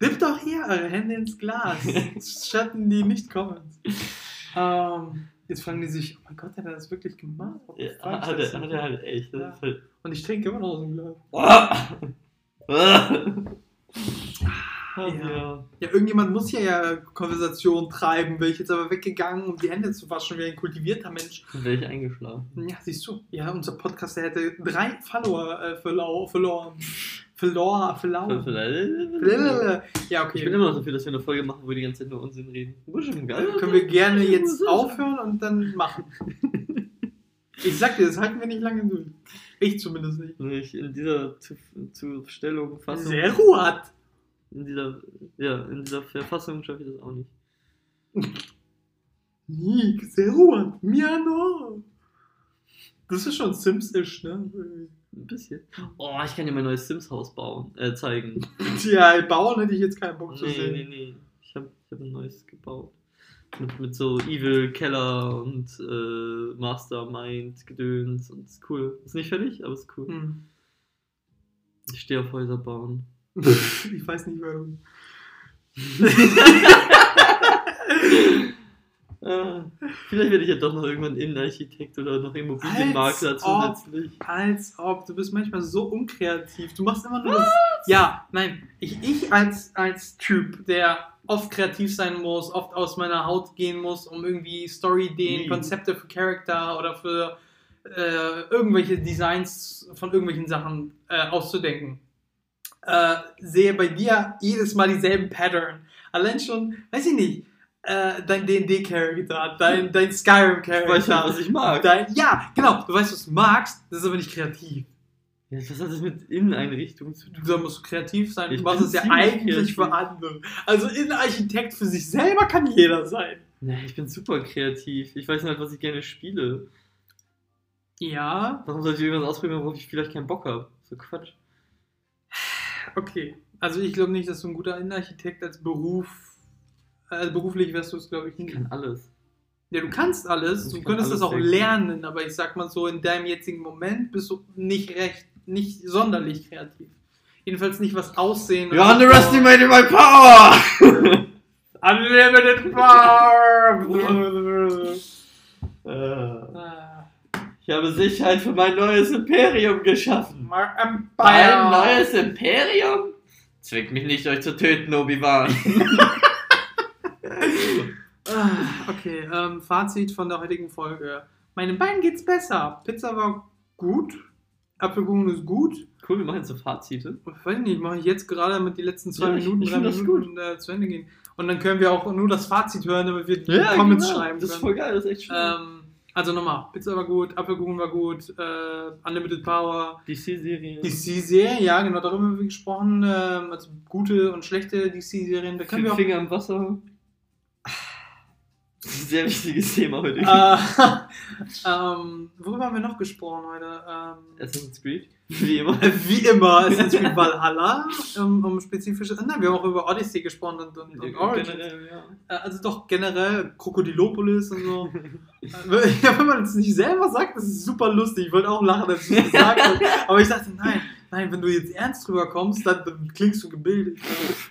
Dippt doch hier eure Hände ins Glas. Schatten die nicht Comments. Ähm, jetzt fragen die sich, oh mein Gott, hat er das wirklich gemacht? Ja, hat, das er, hat er halt echt. Das Ja. halt. Und ich trinke immer noch aus dem Glas. Ah, ja. Ja, irgendjemand muss hier ja Konversation treiben. Wäre ich jetzt aber weggegangen, um die Hände zu waschen, wie ein kultivierter Mensch. Wäre ich eingeschlafen. Ja, siehst du. Ja, unser Podcast, der hätte drei Follower äh, verlau verloren. Verlor. Ja, okay. Ich bin immer noch dafür, dass wir eine Folge machen, wo wir die ganze Zeit nur Unsinn reden. Geil. Können wir gerne jetzt aufhören und dann machen. Ich sag dir, das halten wir nicht lange durch. Ich zumindest nicht. Nicht in dieser Zu- Zustellung, Fassung. Sehr gut. In dieser, ja, in dieser Verfassung schaffe ich das auch nicht. Nick, sehr gut. Miano. Das ist schon Sims-ish, ne? Ein bisschen. Oh, ich kann dir mein neues Sims-Haus bauen, äh, zeigen. Tja, bauen hätte ich jetzt keinen Bock zu Nee, sehen. nee, nee. Ich habe ich hab ein neues gebaut. Mit, mit so Evil Keller und äh, Mastermind Gedöns und ist cool. Ist nicht fertig, aber ist cool. Hm. Ich stehe auf Häuser bauen. Ich weiß nicht warum. Äh, vielleicht werde ich ja doch noch irgendwann Innenarchitekt oder noch Immobilienmakler Als ob. zusätzlich. Als ob, du bist manchmal so unkreativ. Du machst immer nur das. Ja, nein. Ich, ich als, als Typ, der oft kreativ sein muss, oft aus meiner Haut gehen muss, um irgendwie Story-Ideen. Konzepte für Charakter oder für äh, irgendwelche Designs von irgendwelchen Sachen äh, auszudenken. Äh, sehe bei dir jedes Mal dieselben Pattern. Allein schon, weiß ich nicht, äh, dein D&D-Charakter, dein, dein Ich weiß ja, Skyrim-Charakter. was ich mag. Dein, ja, genau. Du weißt, was du magst, das ist aber nicht kreativ. Ja, was hat das mit Inneneinrichtung zu tun? Da musst du kreativ sein. Ich Du machst es ja eigentlich kreativ. für andere. Also Innenarchitekt für sich selber kann jeder sein. Nee, ich bin super kreativ. Ich weiß nicht, was ich gerne spiele. Ja, Warum sollte ich irgendwas ausprobieren, worauf ich vielleicht keinen Bock habe? So Quatsch. Okay. Also ich glaube nicht, dass du ein guter Innenarchitekt als Beruf, äh, beruflich wärst du es, glaube ich, Ich nicht. kann alles. Ja, du kannst alles, Ich du könntest alles das auch gut. lernen, aber ich sag mal so, in deinem jetzigen Moment bist du nicht recht, nicht sonderlich kreativ. Jedenfalls nicht was Aussehen. You're underestimating my power! Unlimited Power! Ich habe Sicherheit für mein neues Imperium geschaffen. My Empire! Ein neues Imperium? Zwingt mich nicht, euch zu töten, Obi-Wan. Okay, ähm, Fazit von der heutigen Folge. Meinem Bein geht's besser. Pizza war gut. Apfelkuchen ist gut. cool, wir machen jetzt so Fazite. Ich weiß nicht, mache ich jetzt gerade, damit die letzten zwei Ja, ich- Minuten, ich drei find das Minuten äh, zu Ende gehen. Und dann können wir auch nur das Fazit hören, damit wir die Ja, Comments genau. schreiben Das ist können. voll geil, das ist echt schön. Ähm, also nochmal, Pizza war gut, Apfelkuchen war gut, äh, Unlimited Power, DC-Serie. DC-Serien, ja, genau, darüber haben wir gesprochen, ähm, also gute und schlechte DC-Serien, da können wir auch... Finger im Wasser. Ein sehr wichtiges Thema heute. Äh, ähm, worüber haben wir noch gesprochen heute? Ähm, Assassin's Creed. Wie immer. wie immer, Assassin's Creed Valhalla, um, um spezifische... Nein, wir haben auch über Odyssey gesprochen und, und, und Origins. Generell, ja. Äh, Also doch generell Krokodilopolis und so. Äh, ja, wenn man es nicht selber sagt, das ist super lustig. Ich wollte auch lachen, als ich es gesagt habe. Aber ich dachte, nein, nein, wenn du jetzt ernst drüber kommst, dann, dann klingst du gebildet,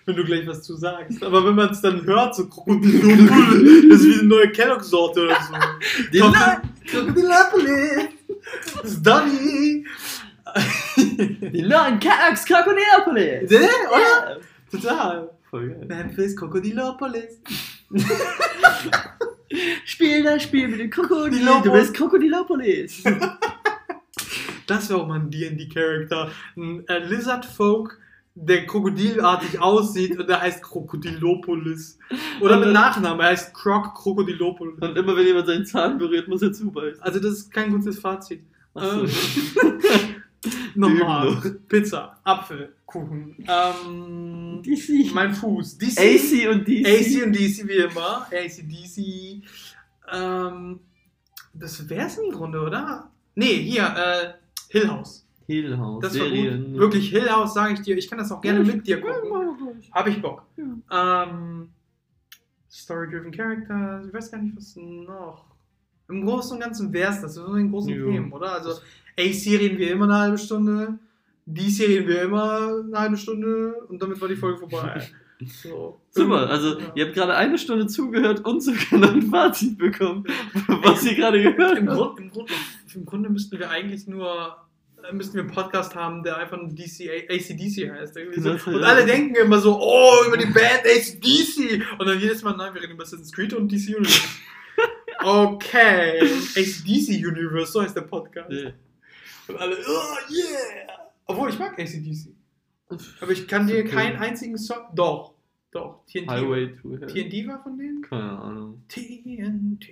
wenn du gleich was zu sagst. Aber wenn man es dann hört, so Krokodilopolis, das ist wie eine neue Kellogg-Sorte oder so. Die Krok- Krokodilopolis, das ist Donny. Die neuen Kellogg's Crocodilopolis! Ne, oder? Total. Voll geil. Memphis Krokodilopolis. Spiel das Spiel mit dem Krokodil, du bist Krokodilopolis! Das wäre auch mal ein D&D-Charakter. Ein äh, Lizard-Folk, der krokodilartig aussieht und der heißt Krokodilopolis. Oder mit Nachnamen, er heißt Croc Krokodilopolis. Und immer wenn jemand seinen Zahn berührt, muss er zubeißen. Also das ist kein gutes Fazit. Achso. Ähm, noch. Pizza, Apfel, Kuchen. Ähm, DC. mein Fuß. DC. AC und DC. AC und DC wie immer. AC, DC. Ähm, das wär's im Grunde, oder? Nee, hier, äh, Hill House. Hill House. Das war Serien. gut. Wirklich, Hill House, sage ich dir. Ich kann das auch gerne Ja, mit dir gucken. Habe ich Bock. Ja. Ähm, Story-driven Characters, ich weiß gar nicht, was noch. Im Großen und Ganzen wär's das. Das sind die großen Ja. Themen, oder? Also, reden wir immer eine halbe Stunde. DC reden wir immer eine halbe Stunde und damit war die Folge vorbei. So. Super, also Ja. ihr habt gerade eine Stunde zugehört und sogar noch ein Fazit bekommen, was ihr gerade gehört Im, habt. Grund, im, Grund, Im Grunde müssten wir eigentlich nur müssten wir einen Podcast haben, der einfach nur DC, ACDC heißt. So. Und alle denken immer so, oh, über die Band ACDC. Und dann jedes Mal, nein, wir reden über Assassin's Creed und DC Universe. Okay, ACDC Universe, so heißt der Podcast. Ja. Und alle, oh yeah. Obwohl, ich mag ACDC. Aber ich kann dir Okay. keinen einzigen Song. Doch, doch. TNT. Highway to Heaven. TNT war von denen? Keine Ahnung. TNT.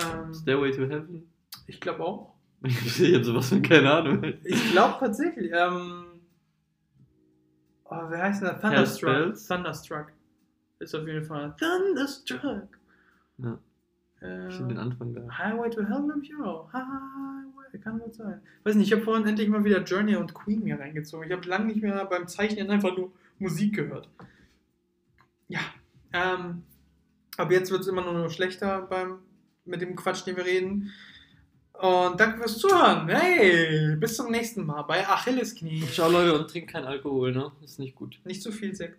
Ähm, Stairway to Heaven. ich glaube auch. Ich hab sowas von keine Ahnung. Ich glaube tatsächlich. Ähm, oh, wer heißt denn der? Thunderstruck. Thunderstruck. Ist auf jeden Fall. Thunderstruck. Ja. Äh, Ich den Anfang da. Highway to Hell glaube ich auch. Highway, kann gut sein. Weiß nicht, ich habe vorhin endlich mal wieder Journey und Queen mir reingezogen. Ich habe lange nicht mehr beim Zeichnen einfach nur Musik gehört. Ja. Ähm, aber jetzt wird es immer nur noch schlechter beim, mit dem Quatsch, den wir reden. Und danke fürs Zuhören. Hey, bis zum nächsten Mal bei Achillesknie. Ciao Leute und trinkt keinen Alkohol, ne? Ist nicht gut. Nicht zu viel Sekt.